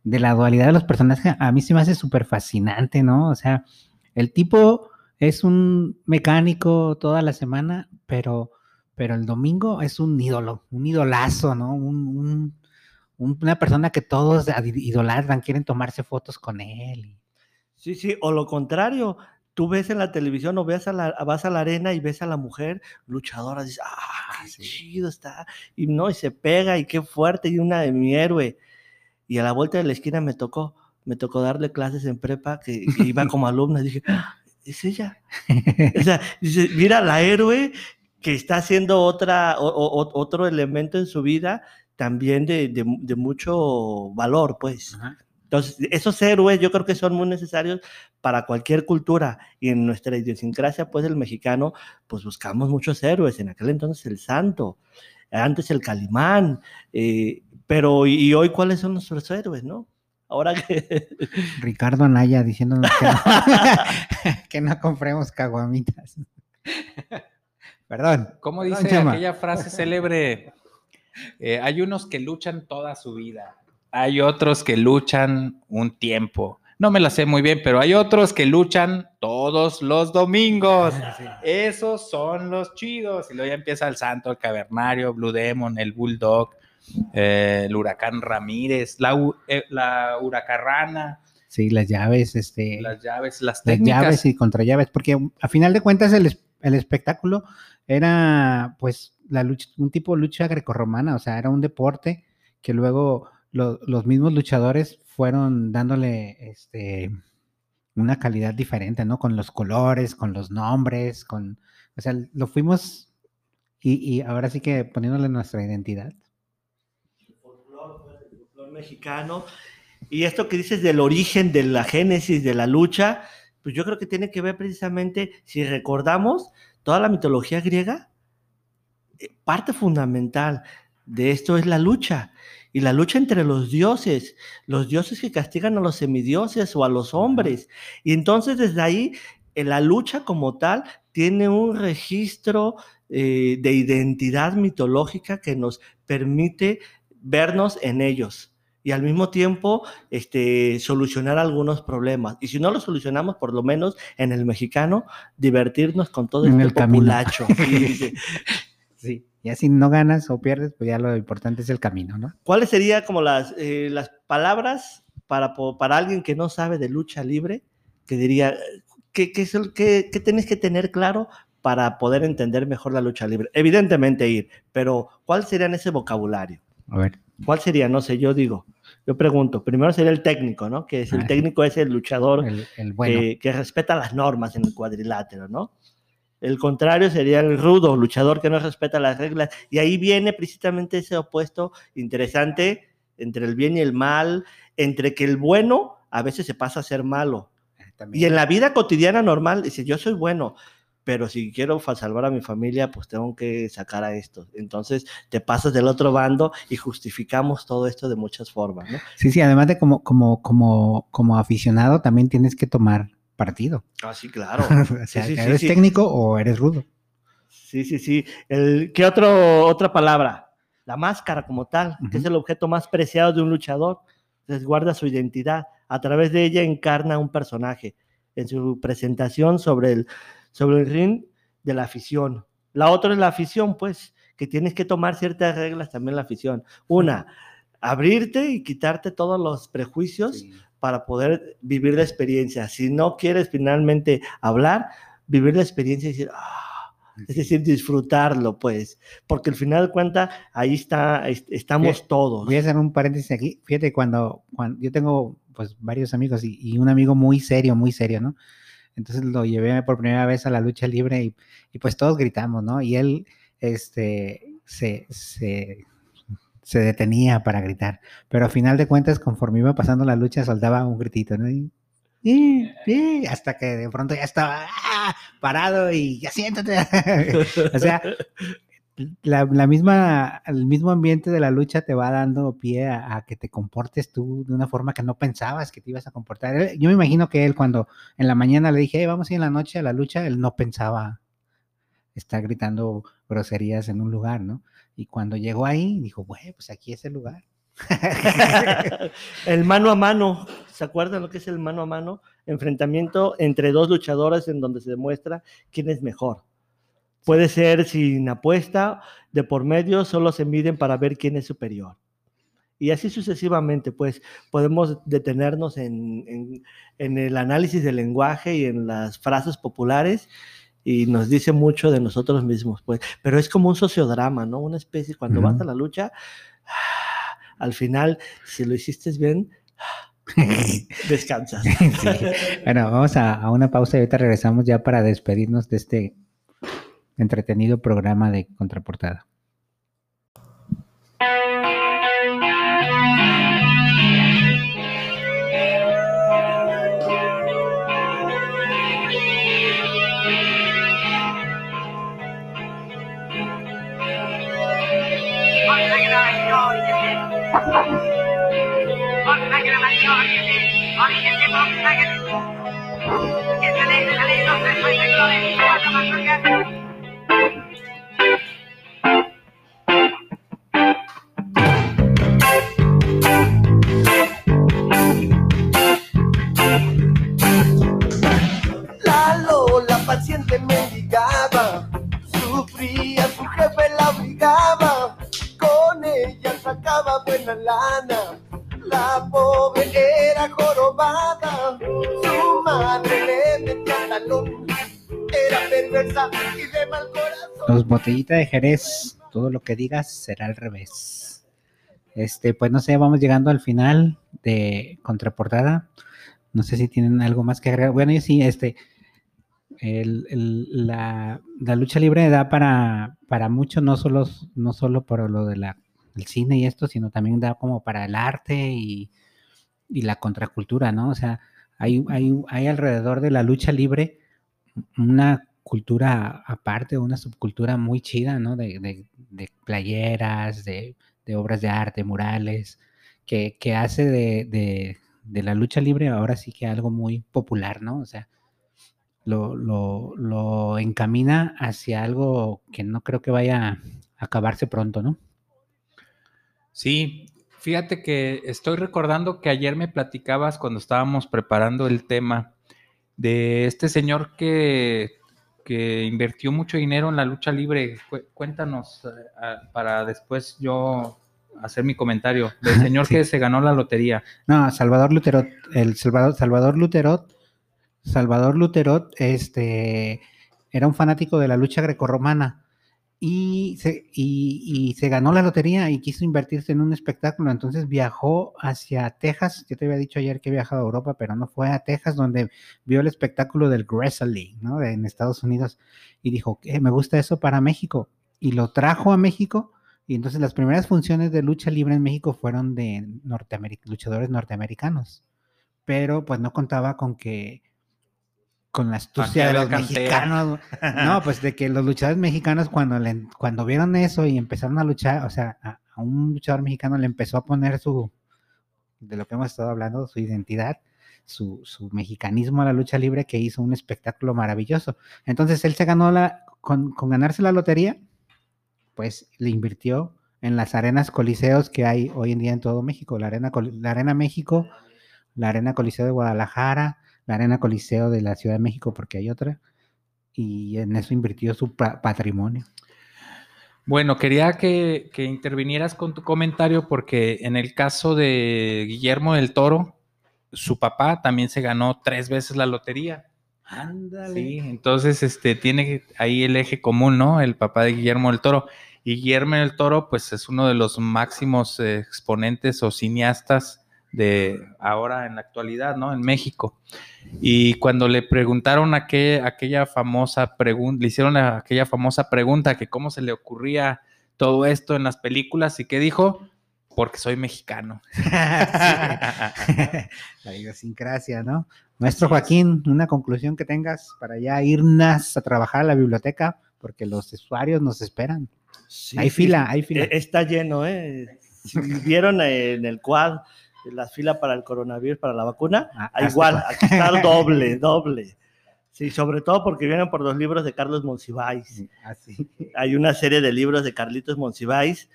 de la dualidad de los personajes a mí se me hace súper fascinante, ¿no? O sea, el tipo es un mecánico toda la semana, pero, pero el domingo es un ídolo, un idolazo, ¿no? Un, una persona que todos idolatran, quieren tomarse fotos con él. Sí, sí, o lo contrario, tú ves en la televisión o ves a la, vas a la arena y ves a la mujer luchadora, dices, ah, qué chido está, y no, y se pega, y qué fuerte, y una de mi héroe. Y a la vuelta de la esquina me tocó, me tocó darle clases en prepa, que, iba como alumna, y dije, ah, es ella. o sea, dice, mira la héroe que está haciendo otra, otro elemento en su vida también de, de, mucho valor, pues. Entonces, esos héroes yo creo que son muy necesarios para cualquier cultura y en nuestra idiosincrasia, pues el mexicano, pues buscamos muchos héroes. En aquel entonces el santo, antes el calimán, eh, pero ¿y hoy cuáles son nuestros héroes, no? Ahora que... Ricardo Anaya diciéndonos que no, compremos caguamitas. Perdón. ¿Cómo dice aquella frase célebre? Eh, hay unos que luchan toda su vida hay otros que luchan un tiempo. No me la sé muy bien, pero hay otros que luchan todos los domingos. Esos son los chidos. Y luego ya empieza el Santo, el Cavernario, Blue Demon, el Bulldog, eh, el Huracán Ramírez, la, eh, la Huracarrana. Sí, las llaves, este. Las llaves, las técnicas. Las llaves y contra llaves, porque a final de cuentas el, el espectáculo era, pues, la lucha, un tipo de lucha grecorromana, o sea, era un deporte que luego los mismos luchadores fueron dándole este, una calidad diferente, ¿no? Con los colores, con los nombres, con, o sea, lo fuimos y, ahora sí que poniéndole nuestra identidad. El folclore, mexicano. Y esto que dices del origen, de la génesis, de la lucha, pues yo creo que tiene que ver precisamente, si recordamos toda la mitología griega, eh, parte fundamental de esto es la lucha y la lucha entre los dioses, los dioses que castigan a los semidioses o a los hombres. Y entonces desde ahí eh, la lucha como tal tiene un registro eh, de identidad mitológica que nos permite vernos en ellos y al mismo tiempo este, solucionar algunos problemas. Y si no lo solucionamos, por lo menos en el mexicano, divertirnos con todo en este el populacho. sí. Ya si no ganas o pierdes, pues ya lo importante es el camino, ¿no? ¿Cuáles serían como las, eh, las palabras para, para alguien que no sabe de lucha libre? Que diría, ¿qué, qué, qué, qué tienes que tener claro para poder entender mejor la lucha libre? Evidentemente ir, pero ¿cuál sería en ese vocabulario? A ver. ¿Cuál sería? No sé, yo digo, yo pregunto, primero sería el técnico, ¿no? Que es el ah, técnico es el luchador que, que, respeta las normas en el cuadrilátero, ¿no? El contrario sería el rudo, luchador que no respeta las reglas. Y ahí viene precisamente ese opuesto interesante entre el bien y el mal, entre que el bueno a veces se pasa a ser malo. Ah, y en la vida cotidiana normal, dice, yo soy bueno, pero si quiero salvar a mi familia, pues tengo que sacar a esto. Entonces te pasas del otro bando y justificamos todo esto de muchas formas, ¿no? Sí, sí, además de como, como, como, como aficionado también tienes que tomar partido. Ah, sí, claro. o sea, ¿eres técnico o eres rudo? Sí, sí, sí. El, ¿Qué otro, otra palabra? La máscara como tal, que es el objeto más preciado de un luchador. Resguarda su identidad. A través de ella encarna un personaje en su presentación sobre el, sobre el ring de la afición. La otra es la afición, pues, que tienes que tomar ciertas reglas también la afición. Una, abrirte y quitarte todos los prejuicios para poder vivir la experiencia. Si no quieres finalmente hablar, vivir la experiencia y decir, ah", es decir, disfrutarlo, pues, porque al final de cuentas, ahí está, estamos todos. Voy a hacer un paréntesis aquí. Fíjate, cuando, cuando yo tengo pues varios amigos y, un amigo muy serio, muy serio, ¿no? Entonces lo llevé por primera vez a la lucha libre y, y pues todos gritamos, ¿no? Y él, este, se, se se detenía para gritar, pero a final de cuentas, conforme iba pasando la lucha, soltaba un gritito, ¿no? Y, hasta que de pronto ya estaba ¡ah! parado y ya siéntate. o sea, la, misma, el mismo ambiente de la lucha te va dando pie a, que te comportes tú de una forma que no pensabas que te ibas a comportar. Yo me imagino que él cuando en la mañana le dije, vamos a ir en la noche a la lucha, él no pensaba estar gritando groserías en un lugar, ¿no? Y cuando llegó ahí, dijo, güey, pues aquí es el lugar. el mano a mano, ¿se acuerdan lo que es el mano a mano? Enfrentamiento entre dos luchadores en donde se demuestra quién es mejor. Puede ser sin apuesta, de por medio, solo se miden para ver quién es superior. Y así sucesivamente, pues podemos detenernos en, el análisis del lenguaje y en las frases populares y nos dice mucho de nosotros mismos, pues. Pero es como un sociodrama, ¿no? Una especie, cuando vas a la lucha, al final, si lo hiciste bien, descansas. Bueno, vamos a, a, una pausa y ahorita regresamos ya para despedirnos de este entretenido programa de contraportada. La corazón. Los botellitas de Jerez, todo lo que digas será al revés. Este, pues no sé, vamos llegando al final de contraportada. No sé si tienen algo más que agregar. Bueno, yo sí, este, el, el, la, la, lucha libre da para, para mucho, no solo, no solo por lo de la el cine y esto, sino también da como para el arte y, la contracultura, ¿no? O sea, hay, hay, hay, alrededor de la lucha libre una cultura aparte, una subcultura muy chida, ¿no? De, playeras, de, obras de arte, murales, que, hace de, la lucha libre ahora sí que algo muy popular, ¿no? O sea, lo, lo, lo encamina hacia algo que no creo que vaya a acabarse pronto, ¿no? Sí, fíjate que estoy recordando que ayer me platicabas cuando estábamos preparando el tema de este señor que, que invirtió mucho dinero en la lucha libre. Cuéntanos eh, para después yo hacer mi comentario. Del señor que se ganó la lotería. No, Salvador Luterot. El Salvador, Salvador Luterot. Salvador Luterot, este, era un fanático de la lucha grecorromana y se, y, se ganó la lotería y quiso invertirse en un espectáculo. Entonces viajó hacia Texas. Yo te había dicho ayer que he viajado a Europa, pero no fue a Texas donde vio el espectáculo del wrestling, ¿no? en Estados Unidos y dijo, que me gusta eso para México. Y lo trajo a México. Y entonces las primeras funciones de lucha libre en México fueron de luchadores norteamericanos. Pero pues no contaba con que con la astucia de los mexicanos. No, pues de que los luchadores mexicanos cuando, le, cuando vieron eso y empezaron a luchar, o sea, a, un luchador mexicano le empezó a poner su, de lo que hemos estado hablando, su identidad, su, su mexicanismo a la lucha libre que hizo un espectáculo maravilloso. Entonces él se ganó la, con, con ganarse la lotería, pues le invirtió en las arenas coliseos que hay hoy en día en todo México, la arena, la arena México, la arena coliseo de Guadalajara, la Arena Coliseo de la Ciudad de México, porque hay otra, y en eso invirtió su patrimonio. Bueno, quería que, intervinieras con tu comentario porque en el caso de Guillermo del Toro, su papá también se ganó tres veces la lotería. Ándale. Sí, entonces este, tiene ahí el eje común, ¿no? El papá de Guillermo del Toro. Y Guillermo del Toro, pues es uno de los máximos eh, exponentes o cineastas de ahora en la actualidad, ¿no? En México. Y cuando le preguntaron aquella famosa pregunta, le hicieron aquella famosa pregunta que cómo se le ocurría todo esto en las películas y qué dijo, porque soy mexicano. la idiosincrasia, ¿no? Maestro Joaquín, una conclusión que tengas para ya irnos a trabajar a la biblioteca, porque los usuarios nos esperan. hay fila, hay fila. E-, está lleno, ¿eh? Vieron en el cuadro la fila para el coronavirus, para la vacuna, ah, igual, aquí está doble, doble. Sí, sobre todo porque vienen por los libros de Carlos Monsiváis. Así. Hay una serie de libros de Carlitos Monsiváis,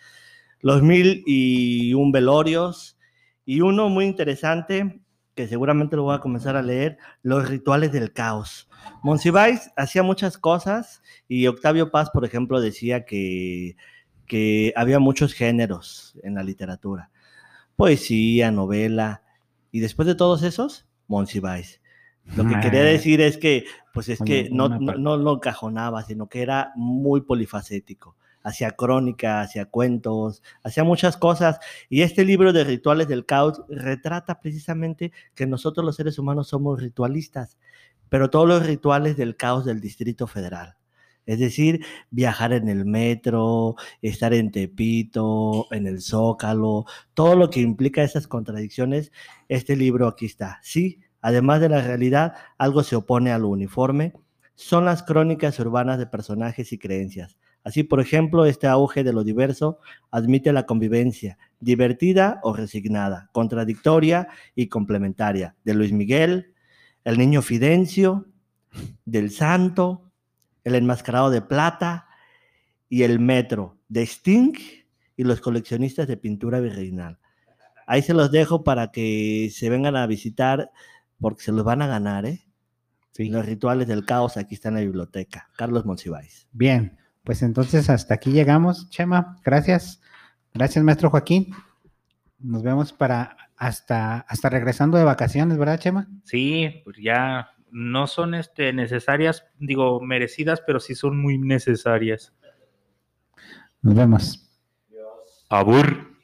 Los Mil y un Velorios, y uno muy interesante, que seguramente lo voy a comenzar a leer, Los Rituales del Caos. Monsiváis hacía muchas cosas y Octavio Paz, por ejemplo, decía que, que había muchos géneros en la literatura poesía, novela, y después de todos esos, Monsiváis. Lo que quería decir es que, pues es que no, no, lo encajonaba, sino que era muy polifacético. Hacía crónica, hacía cuentos, hacía muchas cosas. Y este libro de rituales del caos retrata precisamente que nosotros los seres humanos somos ritualistas, pero todos los rituales del caos del Distrito Federal. Es decir, viajar en el metro, estar en Tepito, en el Zócalo, todo lo que implica esas contradicciones, este libro aquí está. Sí, además de la realidad, algo se opone a lo uniforme. Son las crónicas urbanas de personajes y creencias. Así, por ejemplo, este auge de lo diverso admite la convivencia, divertida o resignada, contradictoria y complementaria, de Luis Miguel, el niño Fidencio, del Santo, el enmascarado de plata y el metro de Sting y los coleccionistas de pintura virreinal. Ahí se los dejo para que se vengan a visitar porque se los van a ganar, ¿eh? Los rituales del caos aquí están en la biblioteca. Carlos Monsiváis. Bien, pues entonces hasta aquí llegamos, Chema. Gracias. Gracias, maestro Joaquín. Nos vemos para hasta, hasta regresando de vacaciones, ¿verdad, Chema? Sí, pues ya no son este, necesarias, digo, merecidas, pero sí son muy necesarias. Nos vemos. Abur.